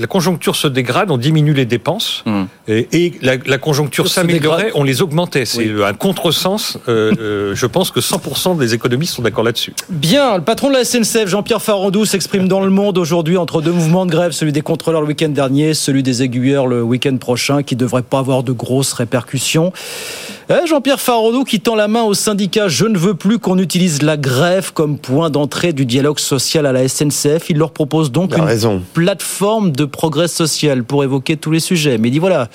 conjoncture se dégrade, on diminue les dépenses, hmm. et, la, conjoncture s'améliorait, on les augmentait. C'est un contresens. Euh, je pense que 100% des économistes sont d'accord là-dessus. Bien, le patron de la SNCF, Jean-Pierre Farandou, s'exprime dans le monde aujourd'hui entre deux mouvements de grève, celui des contrôleurs le week-end dernier, celui des aiguilleurs le week-end prochain, qui ne devrait pas avoir de grosses répercussions. Eh, Jean-Pierre Farandou qui tend la main au syndicat Je ne veux plus qu'on utilise la grève comme point d'entrée du dialogue social à la SNCF. Il leur propose donc une plateforme de progrès social pour évoquer tous les sujets. Mais il dit voilà,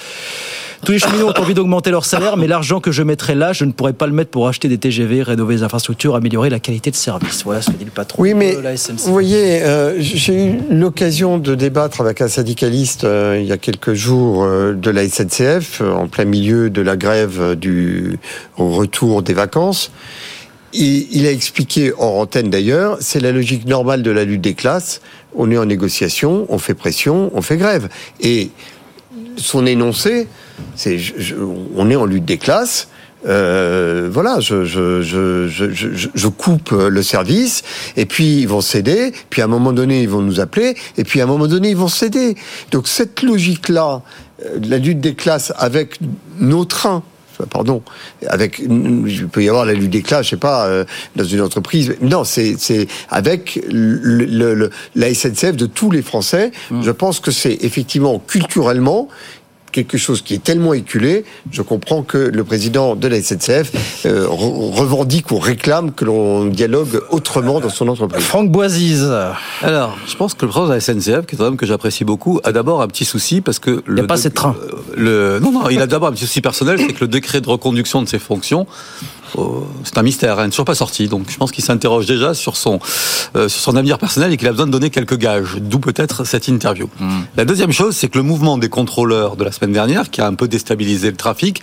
tous les cheminots ont envie d'augmenter leur salaire, mais l'argent que je mettrai là, je ne pourrais pas le mettre pour acheter des TGV, rénover les infrastructures, améliorer la qualité de service. Voilà ce que dit le patron oui, mais de la SNCF. Vous voyez, euh, j'ai eu l'occasion de débattre avec un syndicaliste euh, il y a quelques jours euh, de la SNCF, en plein milieu de la grève du retour des vacances. Il a expliqué, hors antenne d'ailleurs, c'est la logique normale de la lutte des classes. On est en négociation, on fait pression, on fait grève. Et son énoncé, c'est on est en lutte des classes. Euh, voilà, je, je, coupe le service, et puis ils vont céder, puis à un moment donné ils vont nous appeler, et puis à un moment donné ils vont céder. Donc cette logique-là, euh, la lutte des classes avec nos trains, pardon, avec, il peut y avoir la lutte des classes, je sais pas, euh, dans une entreprise. Non, c'est avec le, la SNCF de tous les Français. Mmh. Je pense que c'est effectivement culturellement quelque chose qui est tellement éculé, je comprends que le président de la SNCF euh, revendique ou réclame que l'on dialogue autrement dans son entreprise. Franck Boisise. Alors, je pense que le président de la SNCF, qui est un homme que j'apprécie beaucoup, a d'abord un petit souci parce que... Il n'y a pas assez de train. Le, non, non, il a d'abord un petit souci personnel, c'est que le décret de reconduction de ses fonctions c'est un mystère, elle n'est toujours pas sorti. Donc je pense qu'il s'interroge déjà sur son, euh, sur son avenir personnel et qu'il a besoin de donner quelques gages, d'où peut-être cette interview. Hmm. La deuxième chose, c'est que le mouvement des contrôleurs de la semaine dernière, qui a un peu déstabilisé le trafic,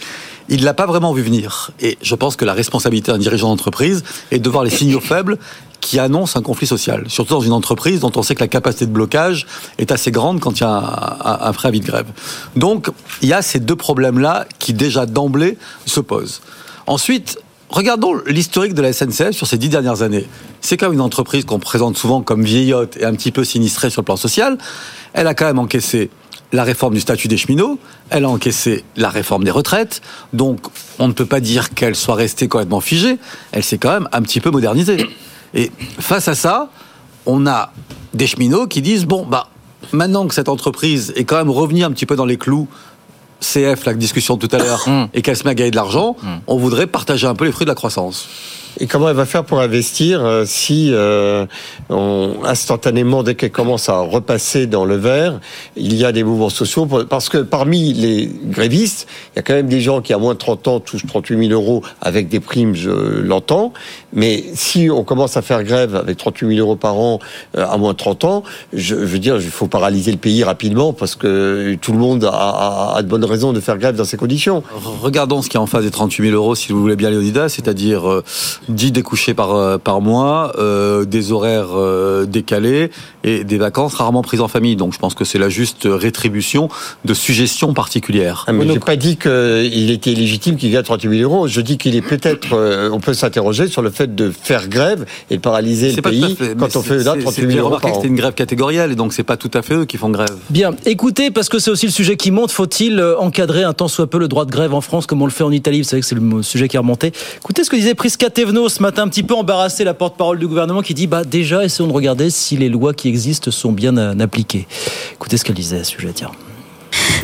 il l'a pas vraiment vu venir. Et je pense que la responsabilité d'un dirigeant d'entreprise est de voir les signaux faibles qui annoncent un conflit social, surtout dans une entreprise dont on sait que la capacité de blocage est assez grande quand il y a un, un préavis de grève. Donc, il y a ces deux problèmes-là qui déjà d'emblée se posent. Ensuite, Regardons l'historique de la SNCF sur ces dix dernières années. C'est quand même une entreprise qu'on présente souvent comme vieillotte et un petit peu sinistrée sur le plan social. Elle a quand même encaissé la réforme du statut des cheminots, elle a encaissé la réforme des retraites, donc on ne peut pas dire qu'elle soit restée complètement figée, elle s'est quand même un petit peu modernisée. Et face à ça, on a des cheminots qui disent, bon, bah, maintenant que cette entreprise est quand même revenue un petit peu dans les clous CF, la discussion tout à l'heure, mm. et qu'elle se met à gagner de l'argent, mm. on voudrait partager un peu les fruits de la croissance. Et comment elle va faire pour investir euh, si euh, on, instantanément, dès qu'elle commence à repasser dans le vert, il y a des mouvements sociaux Parce que parmi les grévistes, il y a quand même des gens qui, à moins de 30 ans, touchent 38 000 euros avec des primes, je l'entends. Mais si on commence à faire grève avec 38 000 euros par an euh, à moins de 30 ans, je, veux dire, il faut paralyser le pays rapidement parce que tout le monde a, a, de bonnes raisons de faire grève dans ces conditions. Regardons ce qui est en face des 38 000 euros, si vous voulez bien, Léonidas, c'est-à-dire 10 découchés par, euh, par mois, euh, des horaires euh, décalés et des vacances rarement prises en famille. Donc je pense que c'est la juste rétribution de suggestions particulières. Ah, mais je n'ai pas dit qu'il était légitime qu'il gagne 38 000 euros. Je dis qu'il est peut-être, on peut s'interroger sur le fait de faire grève et de paralyser le pays quand on fait là 38 000 euros par an. C'était une grève catégorielle et donc c'est pas tout à fait eux qui font grève. Bien, écoutez, parce que c'est aussi le sujet qui monte, faut-il encadrer un temps soit peu le droit de grève en France comme on le fait en Italie Vous savez que c'est le sujet qui est remonté. Écoutez ce que disait Prisca Ce matin, un petit peu embarrassé, la porte-parole du gouvernement qui dit bah déjà essayons de regarder si les lois qui existent sont bien appliquées. Écoutez ce qu'elle disait à ce sujet. Tiens.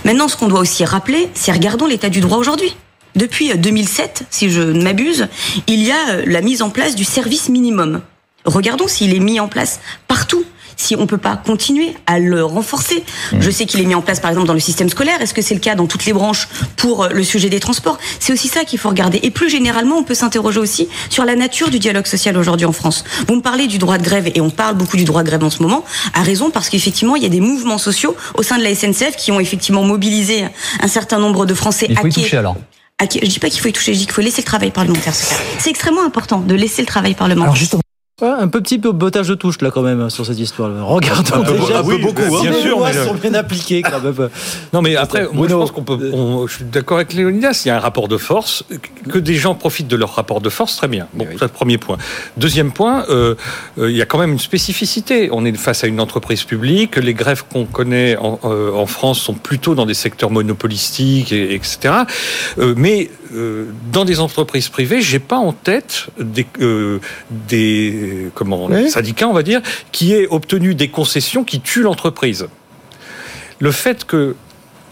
Maintenant, ce qu'on doit aussi rappeler, c'est regardons l'état du droit aujourd'hui. Depuis 2007, si je ne m'abuse, il y a la mise en place du service minimum. Regardons s'il est mis en place partout si on peut pas continuer à le renforcer. Mmh. Je sais qu'il est mis en place par exemple dans le système scolaire. Est-ce que c'est le cas dans toutes les branches pour euh, le sujet des transports? C'est aussi ça qu'il faut regarder. Et plus généralement, on peut s'interroger aussi sur la nature du dialogue social aujourd'hui en France. Vous me parlez du droit de grève et on parle beaucoup du droit de grève en ce moment, à raison parce qu'effectivement, il y a des mouvements sociaux au sein de la SNCF qui ont effectivement mobilisé un certain nombre de Français. Il faut y toucher alors. Je dis pas qu'il faut y toucher, je dis qu'il faut laisser le travail parlementaire. C'est extrêmement important de laisser le travail parlementaire un petit peu botage de touche là quand même sur cette histoire. Regardons un déjà. Un peu beaucoup, hein. bien sûr. Les lois sont bien appliquées quand même. Non mais après, moi, je pense qu'on peut. je suis d'accord avec Léonidas. Il y a un rapport de force. Que des gens profitent de leur rapport de force, très bien. Bon, c'est le premier point. Deuxième point, euh, euh, il y a quand même une spécificité. On est face à une entreprise publique. Les grèves qu'on connaît en, euh, en, France sont plutôt dans des secteurs monopolistiques, et, etc. mais dans des entreprises privées, j'ai pas en tête des, des comment, syndicat, on va dire, qui ait obtenu des concessions qui tuent l'entreprise. Le fait que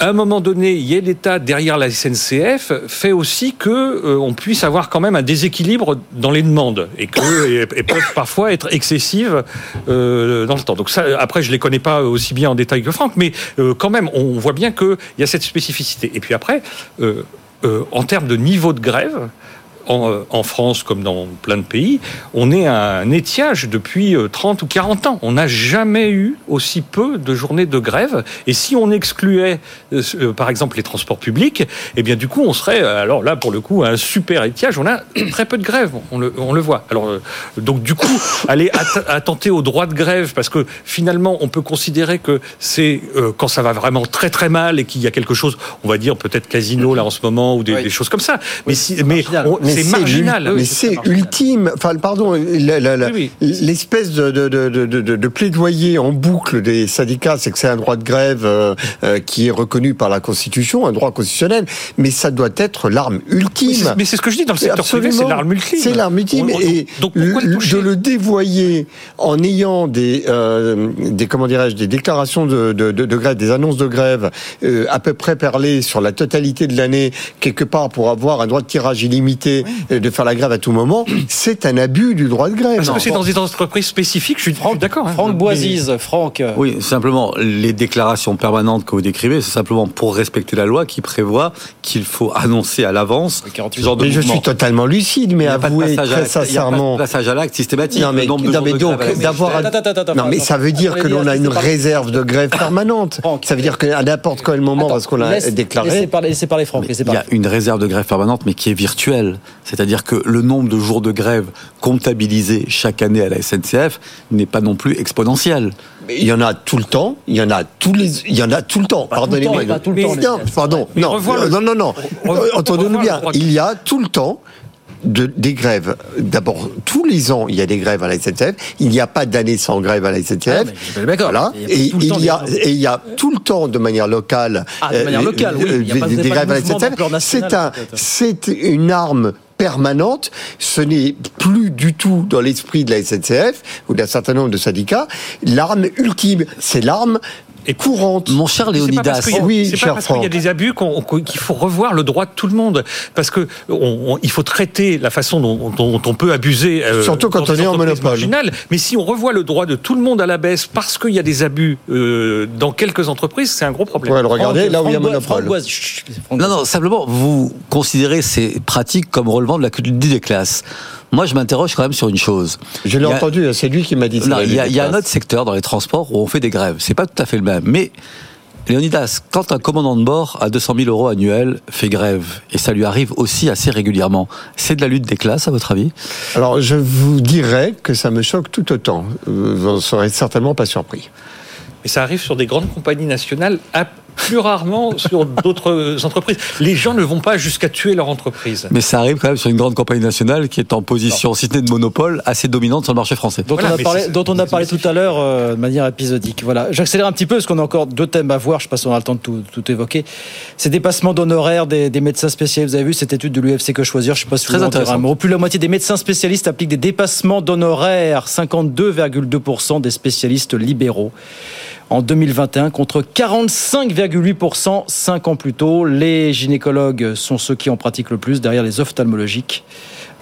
à un moment donné, il y ait l'État derrière la SNCF fait aussi que euh, on puisse avoir quand même un déséquilibre dans les demandes et que peuvent parfois être excessives euh, dans le temps. Donc ça, après, je les connais pas aussi bien en détail que Franck, mais euh, quand même, on voit bien qu'il y a cette spécificité. Et puis après, en termes de niveau de grève, en, en, France comme dans plein de pays, on est à un étiage depuis 30 ou 40 ans. On n'a jamais eu aussi peu de journées de grève. Et si on excluait, par exemple, les transports publics, eh bien, du coup, on serait, alors là, pour le coup, à un super étiage. On a très peu de grève, on le, on le voit. Alors, donc, du coup, aller attenter au droit de grève, parce que finalement, on peut considérer que c'est quand ça va vraiment très très mal et qu'il y a quelque chose, on va dire peut-être casino là en ce moment ou des, choses comme ça. Mais, si, mais, c'est marginal. Mais c'est ultime. Enfin, pardon, l'espèce de, de, de, de, plaidoyer en boucle des syndicats, c'est que c'est un droit de grève euh, euh, qui est reconnu par la Constitution, un droit constitutionnel, mais ça doit être l'arme ultime. Mais c'est ce que je dis dans le secteur privé, c'est l'arme ultime. C'est l'arme ultime. et donc, de le dévoyer en ayant des, euh, des comment dirais-je, des déclarations de, grève, des annonces de grève à peu près perlées sur la totalité de l'année, quelque part pour avoir un droit de tirage illimité, et de faire la grève à tout moment, c'est un abus du droit de grève. Parce que c'est dans des entreprises spécifiques, je suis d'accord. Hein. Franck Boisise, Franck. Oui, simplement, les déclarations permanentes que vous décrivez, c'est simplement pour respecter la loi qui prévoit qu'il faut annoncer à l'avance ce genre de Mais je suis totalement lucide, mais avouez très sincèrement. passage à l'acte systématique. Non, mais, non, mais donc, d'avoir. Non, mais ça veut dire que l'on a une réserve de grève permanente. Ça veut dire qu'à n'importe quel moment, parce qu'on l'a déclaré. Laissez parler, parler Franck. Il y a une réserve de grève permanente, mais qui est virtuelle. C'est-à-dire que le nombre de jours de grève comptabilisés chaque année à la SNCF n'est pas non plus exponentiel. Il y en a tout le temps, il y en a tous les, il y en a tout le temps. Pardonnez-moi. Pardon. Non, non, non, non. Entendons-nous bien. Il y a tout le temps de, des grèves. D'abord, tous les ans, il y a des grèves à la SNCF. Il n'y a pas d'année sans grève à la SNCF. Ah, voilà. Et il y a, et il y a tout le temps de manière locale, ah, de manière locale, oui. Il y a des, grèves à la SNCF. C'est un, c'est une arme permanente. Ce n'est plus du tout dans l'esprit de la SNCF ou d'un certain nombre de syndicats. L'arme ultime, c'est l'arme est courante. Mon cher Léonidas, c'est oui, pas parce qu'il y a des abus qu'il faut revoir le droit de tout le monde, parce que il faut traiter la façon dont, on peut abuser. Euh, Surtout quand on est en monopole. mais si on revoit le droit de tout le monde à la baisse parce qu'il y a des abus euh, dans quelques entreprises, c'est un gros problème. Ouais, regardez là où il y a monopole. Non, non, simplement, vous considérez ces pratiques comme relevant de la culture des classes. Moi, je m'interroge quand même sur une chose. Je l'ai entendu, c'est lui qui m'a dit ça. Il y, a, un autre secteur dans les transports où on fait des grèves. C'est pas tout à fait le même. Mais, Léonidas, quand un commandant de bord à 200 000 euros annuels fait grève, et ça lui arrive aussi assez régulièrement, c'est de la lutte des classes, à votre avis? Alors, je vous dirais que ça me choque tout autant. Vous ne serez certainement pas surpris. Mais ça arrive sur des grandes compagnies nationales plus rarement sur d'autres entreprises. Les gens ne vont pas jusqu'à tuer leur entreprise. Mais ça arrive quand même sur une grande compagnie nationale qui est en position, si ce n'est de monopole, assez dominante sur le marché français. Dont on a parlé, dont on a parlé tout à l'heure euh, de manière épisodique. Voilà. J'accélère un petit peu parce qu'on a encore deux thèmes à voir. Je ne sais pas si on a le temps de tout, tout évoquer. Ces dépassements d'honoraires des, des, médecins spécialistes. Vous avez vu cette étude de l'UFC que choisir Je ne sais pas si Très vous intéressant. Plus la moitié des médecins spécialistes appliquent des dépassements d'honoraires. 52,2% des spécialistes libéraux en 2021 contre 45,8% 5 ans plus tôt. Les gynécologues sont ceux qui en pratiquent le plus derrière les ophtalmologiques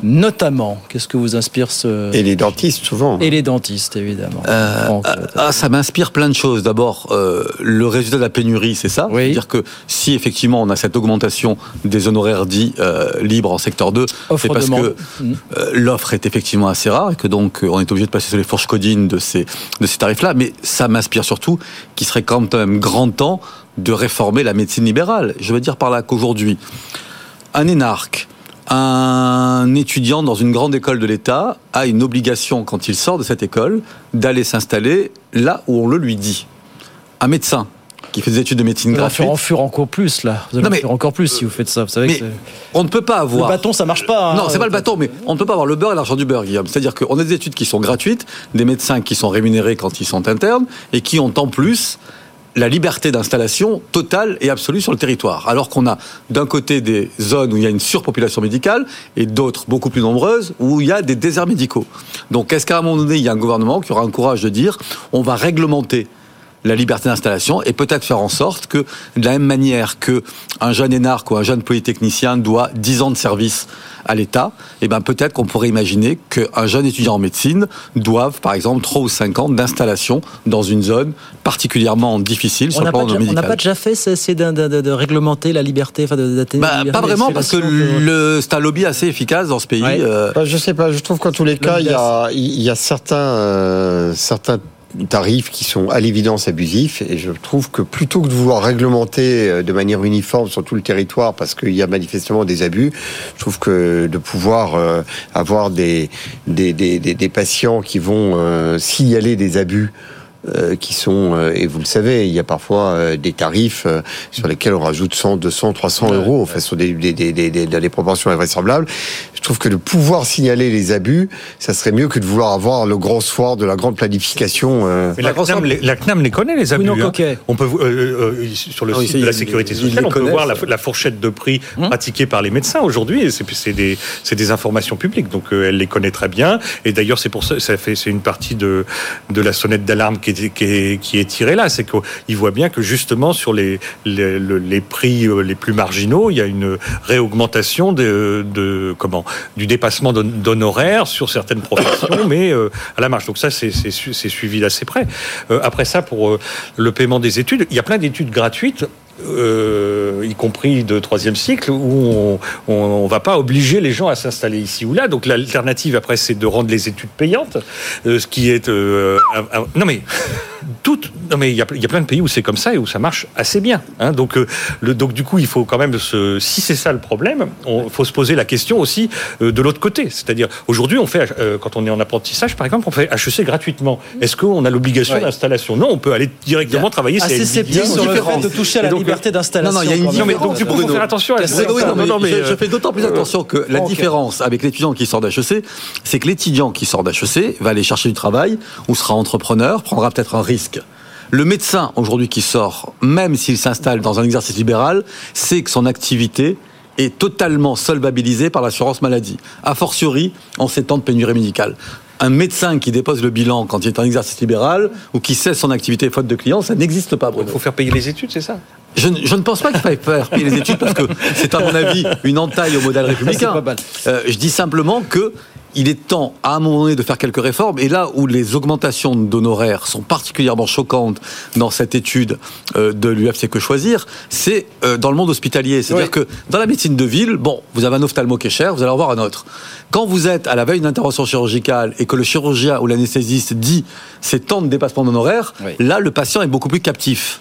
notamment Qu'est-ce que vous inspire ce... Et les dentistes, souvent. Et les dentistes, évidemment. Euh, ah, ça m'inspire plein de choses. D'abord, euh, le résultat de la pénurie, c'est ça. Oui. C'est-à-dire que si effectivement on a cette augmentation des honoraires dits euh, libres en secteur 2, c'est parce que mmh. l'offre est effectivement assez rare et que donc on est obligé de passer sur les fourches codines de ces, de ces tarifs-là. Mais ça m'inspire surtout qu'il serait quand même grand temps de réformer la médecine libérale. Je veux dire par là qu'aujourd'hui, un énarque un étudiant dans une grande école de l'État a une obligation, quand il sort de cette école, d'aller s'installer là où on le lui dit. Un médecin qui fait des études de médecine gratuite. En faire encore plus là. Vous allez en encore plus si vous faites ça. Vous savez mais on ne peut pas avoir. Le bâton, ça marche pas. Hein. Non, c'est pas le bâton, mais on ne peut pas avoir le beurre et l'argent du beurre, Guillaume. C'est-à-dire qu'on a des études qui sont gratuites, des médecins qui sont rémunérés quand ils sont internes et qui ont en plus la liberté d'installation totale et absolue sur le territoire. Alors qu'on a d'un côté des zones où il y a une surpopulation médicale et d'autres beaucoup plus nombreuses où il y a des déserts médicaux. Donc est-ce qu'à un moment donné, il y a un gouvernement qui aura un courage de dire on va réglementer la liberté d'installation et peut-être faire en sorte que, de la même manière que un jeune énarque ou un jeune polytechnicien doit 10 ans de service à l'État, eh ben peut-être qu'on pourrait imaginer qu'un jeune étudiant en médecine doive, par exemple, 3 ou 5 ans d'installation dans une zone particulièrement difficile sur on le plan médical. On n'a pas déjà fait, c'est de, de, de, réglementer la liberté, enfin d'atteindre bah, Pas vraiment, parce que le, c'est un lobby assez efficace dans ce pays. Ouais. Euh... Bah, je sais pas, je trouve qu'en tous les cas, il y a, il y a certains, euh, certains tarifs qui sont à l'évidence abusifs. Et je trouve que plutôt que de vouloir réglementer euh, de manière uniforme sur tout le territoire parce qu'il y a manifestement des abus, je trouve que de pouvoir euh, avoir des, des, des, des, patients qui vont euh, signaler des abus euh, qui sont, euh, et vous le savez, il y a parfois euh, des tarifs sur lesquels on rajoute 100, 200, 300 euros, enfin, sur des, des, des, des, des proportions invraisemblables. Je trouve que de pouvoir signaler les abus, ça serait mieux que de vouloir avoir le grand soir de la grande planification. Mais la CNAM, les, la CNAM les connaît, les abus. Oui, non, hein. On peut, sur le ah, site de la sécurité sociale, on peut voir la, la, fourchette de prix hum. pratiquée par les médecins aujourd'hui. C'est des, des informations publiques, donc elle les connaît très bien. Et d'ailleurs, c'est pour ça, ça fait, c'est une partie de, de la sonnette d'alarme qui qui est, tiré là. C'est qu'il voit bien que justement sur les, les, prix euh, les plus marginaux, il y a une réaugmentation de comment du dépassement d'honoraires sur certaines professions, mais euh, à la marge. Donc ça, c'est suivi d'assez près. Euh, après ça, pour le paiement des études, il y a plein d'études gratuites euh, y compris de troisième cycle, où on ne va pas obliger les gens à s'installer ici ou là. Donc l'alternative après, c'est de rendre les études payantes, euh, ce qui est euh, non mais tout, non mais il y a, y a, plein de pays où c'est comme ça et où ça marche assez bien. Hein. Donc le, donc du coup, il faut quand même se, si c'est ça le problème, il faut se poser la question aussi de l'autre côté. C'est-à-dire aujourd'hui, on fait quand on est en apprentissage, par exemple, on fait HEC gratuitement. Est-ce qu'on a l'obligation d'installation? Non, on peut aller directement travailler. Assez sceptique sur le fait de toucher à la liberté d'installation. Non, non, il y a une non, mais donc du coup, faut faire attention à mais je, fais d'autant plus attention que la différence avec l'étudiant qui sort d'HEC, c'est que l'étudiant qui sort d'HEC va aller chercher du travail ou sera entrepreneur, prendra peut-être un risque. Le médecin aujourd'hui qui sort, même s'il s'installe dans un exercice libéral, sait que son activité est totalement solvabilisée par l'assurance maladie, a fortiori en ces temps de pénurie médicale un médecin qui dépose le bilan quand il est en exercice libéral ou qui cesse son activité faute de clients, ça n'existe pas. Il faut faire payer les études, c'est ça? Je, je, ne pense pas qu'il faille faire payer les études parce que c'est à mon avis une entaille au modèle républicain. Euh, je dis simplement que il est temps, à un moment donné, de faire quelques réformes. Et là où les augmentations d'honoraires sont particulièrement choquantes dans cette étude euh, de l'UFC Que Choisir, c'est euh, dans le monde hospitalier. C'est-à-dire que dans la médecine de ville, bon, vous avez un ophtalmo qui est cher, vous allez en voir un autre. Quand vous êtes à la veille d'une intervention chirurgicale et que le chirurgien ou l'anesthésiste dit c'est tant de dépassement d'honoraires, là, le patient est beaucoup plus captif.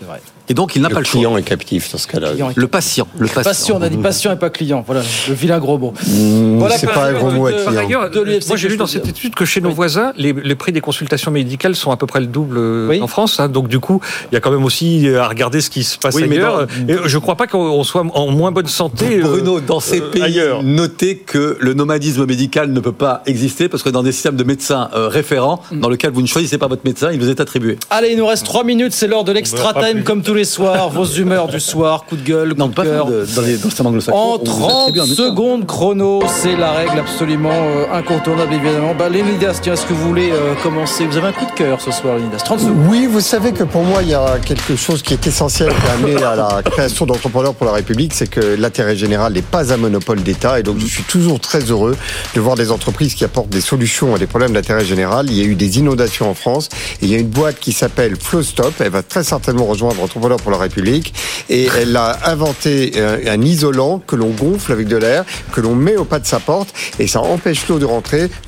Et donc, il n'a pas le choix. Le client est captif dans ce cas-là. Le patient. Le patient. on a dit patient et pas client. Voilà, le vilain gros mot. Mmh, voilà, c'est pas un gros mot client. Moi, j'ai lu dans cette étude que chez nos voisins, les, les, prix des consultations médicales sont à peu près le double euh, en France. Hein, donc, du coup, il y a quand même aussi à regarder ce qui se passe ailleurs. Et je ne crois pas qu'on soit en moins bonne santé. Bruno, dans ces euh, pays, ailleurs. notez que le nomadisme médical ne peut pas exister parce que dans des systèmes de médecins euh, référents, mm. dans lequel vous ne choisissez pas votre médecin, il vous est attribué. Allez, il nous reste 3 minutes, c'est l'heure de l'extra time comme tous les soirs. Vos humeurs du soir, coup de gueule, coup non, de pas cœur. dans, les, dans en 30 secondes chrono, c'est la règle absolument euh, incontournable évidemment. Bah, Lénidas, tiens, est-ce que vous voulez euh, commencer? Vous avez un coup de cœur ce soir, Lénidas 30 secondes. Oui, vous savez que pour moi, il y a quelque chose qui est essentiel qui a à la création d'entrepreneurs pour la République, c'est que l'intérêt général n'est pas un monopole d'État et donc je suis toujours très heureux de voir des entreprises qui apportent des solutions à des problèmes d'intérêt général. Il y a eu des inondations en France et il y a une boîte qui s'appelle Flowstop. Elle va très certainement rejoindre Entrepreneurs pour la République et elle a inventé un, isolant que l'on gonfle avec de l'air, que l'on met au pas de sa porte et ça empêche l'eau de rentrer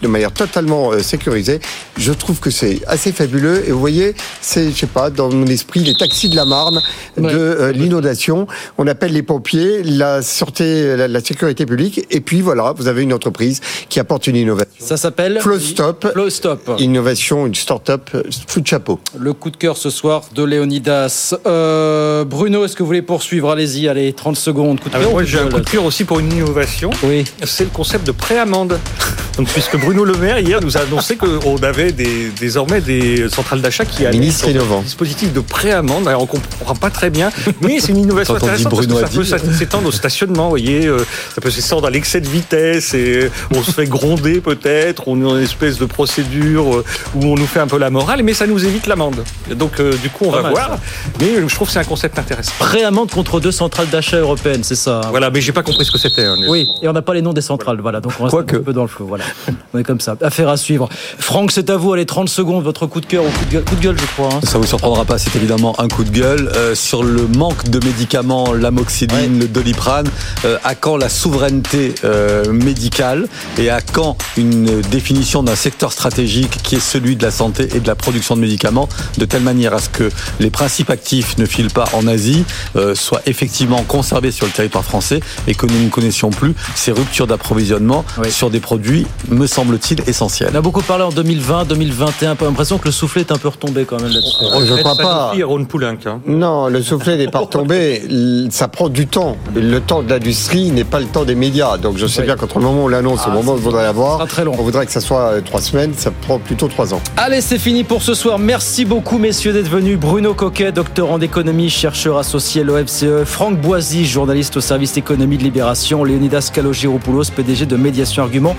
de manière totalement euh, sécurisée. Je trouve que c'est assez fabuleux et vous voyez, c'est, je sais pas, dans mon esprit, les taxis de la Marne de euh, l'inondation. On appelle les pompiers, la sûreté, la, la sécurité publique et puis voilà, vous avez une entreprise qui apporte une innovation. Ça s'appelle Flowstop. Flowstop. Innovation, une start-up sous chapeau. Le coup de cœur ce soir de Léonidas. Euh, Bruno, est-ce que vous voulez poursuivre? Allez-y, allez, 30 secondes. Coup de ah, cœur. moi, j'ai un coup de cœur aussi pour une innovation. Oui. C'est le concept de préamende. Donc, puisque Bruno Le Maire, hier, nous a annoncé qu'on avait des, désormais des centrales d'achat qui allaient Ministre innovant. dispositif de pré-amende. On comprend pas très bien, mais c'est une innovation intéressante parce que ça peut s'étendre au stationnement, vous voyez. Euh, ça peut s'étendre à l'excès de vitesse et on se fait gronder peut-être. On est dans une espèce de procédure euh, où on nous fait un peu la morale, mais ça nous évite l'amende. Donc, euh, du coup, on va voir. Mais je trouve que c'est un concept intéressant. Pré-amende contre deux centrales d'achat européennes, c'est ça. Hein. Voilà, mais j'ai pas compris ce que c'était. Hein, oui, et on n'a pas les noms des centrales. Voilà, donc on reste un peu dans le flou. Voilà, on est comme ça. Affaire à suivre. Franck, c'est à vous. Allez, 30 secondes. Votre coup de cœur ou coup de gueule, coup de gueule je crois. Hein. Ça vous surprendra pas. C'est évidemment un coup de gueule euh, sur le manque de médicaments, l'amoxicilline, le doliprane. Euh, à quand la souveraineté euh, médicale et à quand une définition d'un secteur stratégique qui est celui de la santé et de la production de médicaments, de telle manière à ce que les principes actifs ne filent pas en Asie, soient effectivement conservés sur le territoire français et que nous ne connaissions plus ces ruptures d'approvisionnement sur des produits, me semble-t-il, essentiels. On a beaucoup parlé en 2020, 2021, pas l'impression que le soufflet est un peu retombé quand même là-dessus. Oh, je crois pas. Hein. Non, le soufflet n'est pas retombé. Ça prend du temps. Le temps de l'industrie n'est pas le temps des médias. Donc je sais bien qu'entre le moment où on l'annonce et le ah, moment où on voudrait l'avoir, on voudrait que ça soit euh, trois semaines. Ça prend plutôt trois ans. Allez, c'est fini pour ce soir. Merci beaucoup, messieurs, d'être venus. Bruno Coquet, docteur en économie, chercheur associé à l'OFCE. Franck Boisy, journaliste au service économie de Libération. Léonidas Kalogiropoulos, PDG de Médiation Argument,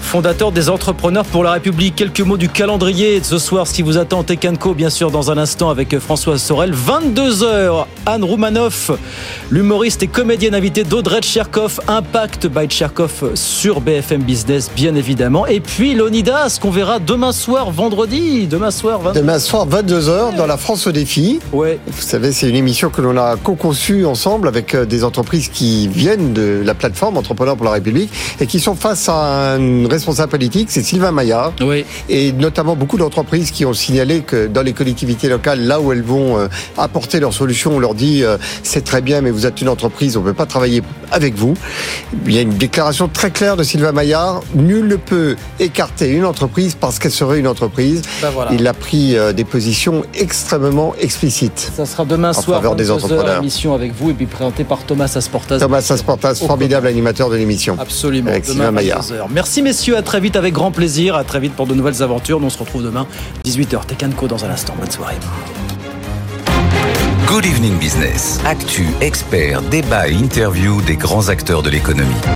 fondateur des Entrepreneurs pour la République. Quelques mots du calendrier de ce soir, ce qui vous attend. Tekanko, bien sûr, dans un instant avec Françoise Sorel. 22h, Anne Roumanoff, l'humoriste et comédienne invitée d'Audrey Tcherkov. Impact by Tcherkov sur BFM Business, bien évidemment. Et puis Léonidas, qu'on verra demain soir, vendredi. Demain soir, 22... Demain soir, 22h, dans la France au défi. Ouais. Vous savez, c'est une émission que l'on a co-conçue ensemble avec euh, des entreprises qui viennent de la plateforme Entrepreneurs pour la République et qui sont face à un responsable politique, c'est Sylvain Maillard. Oui. Et notamment beaucoup d'entreprises qui ont signalé que dans les collectivités locales, là où elles vont euh, apporter leurs solutions, on leur dit euh, c'est très bien, mais vous êtes une entreprise, on ne peut pas travailler avec vous. Il y a une déclaration très claire de Sylvain Maillard. Nul ne peut écarter une entreprise parce qu'elle serait une entreprise. Ben Il a pris euh, des positions extrêmement explicites. Ça sera demain soir, faveur des entrepreneurs. émission avec vous et puis présenté par Thomas Asportas. Thomas Asportas, formidable animateur de l'émission. Absolument. Avec Sylvain Maillard. Merci messieurs, à très vite avec grand plaisir. À très vite pour de nouvelles aventures. On se retrouve demain 18h. Tekanko dans un instant. Bonne soirée. Good Evening Business. Actu, expert, débat et interview des grands acteurs de l'économie.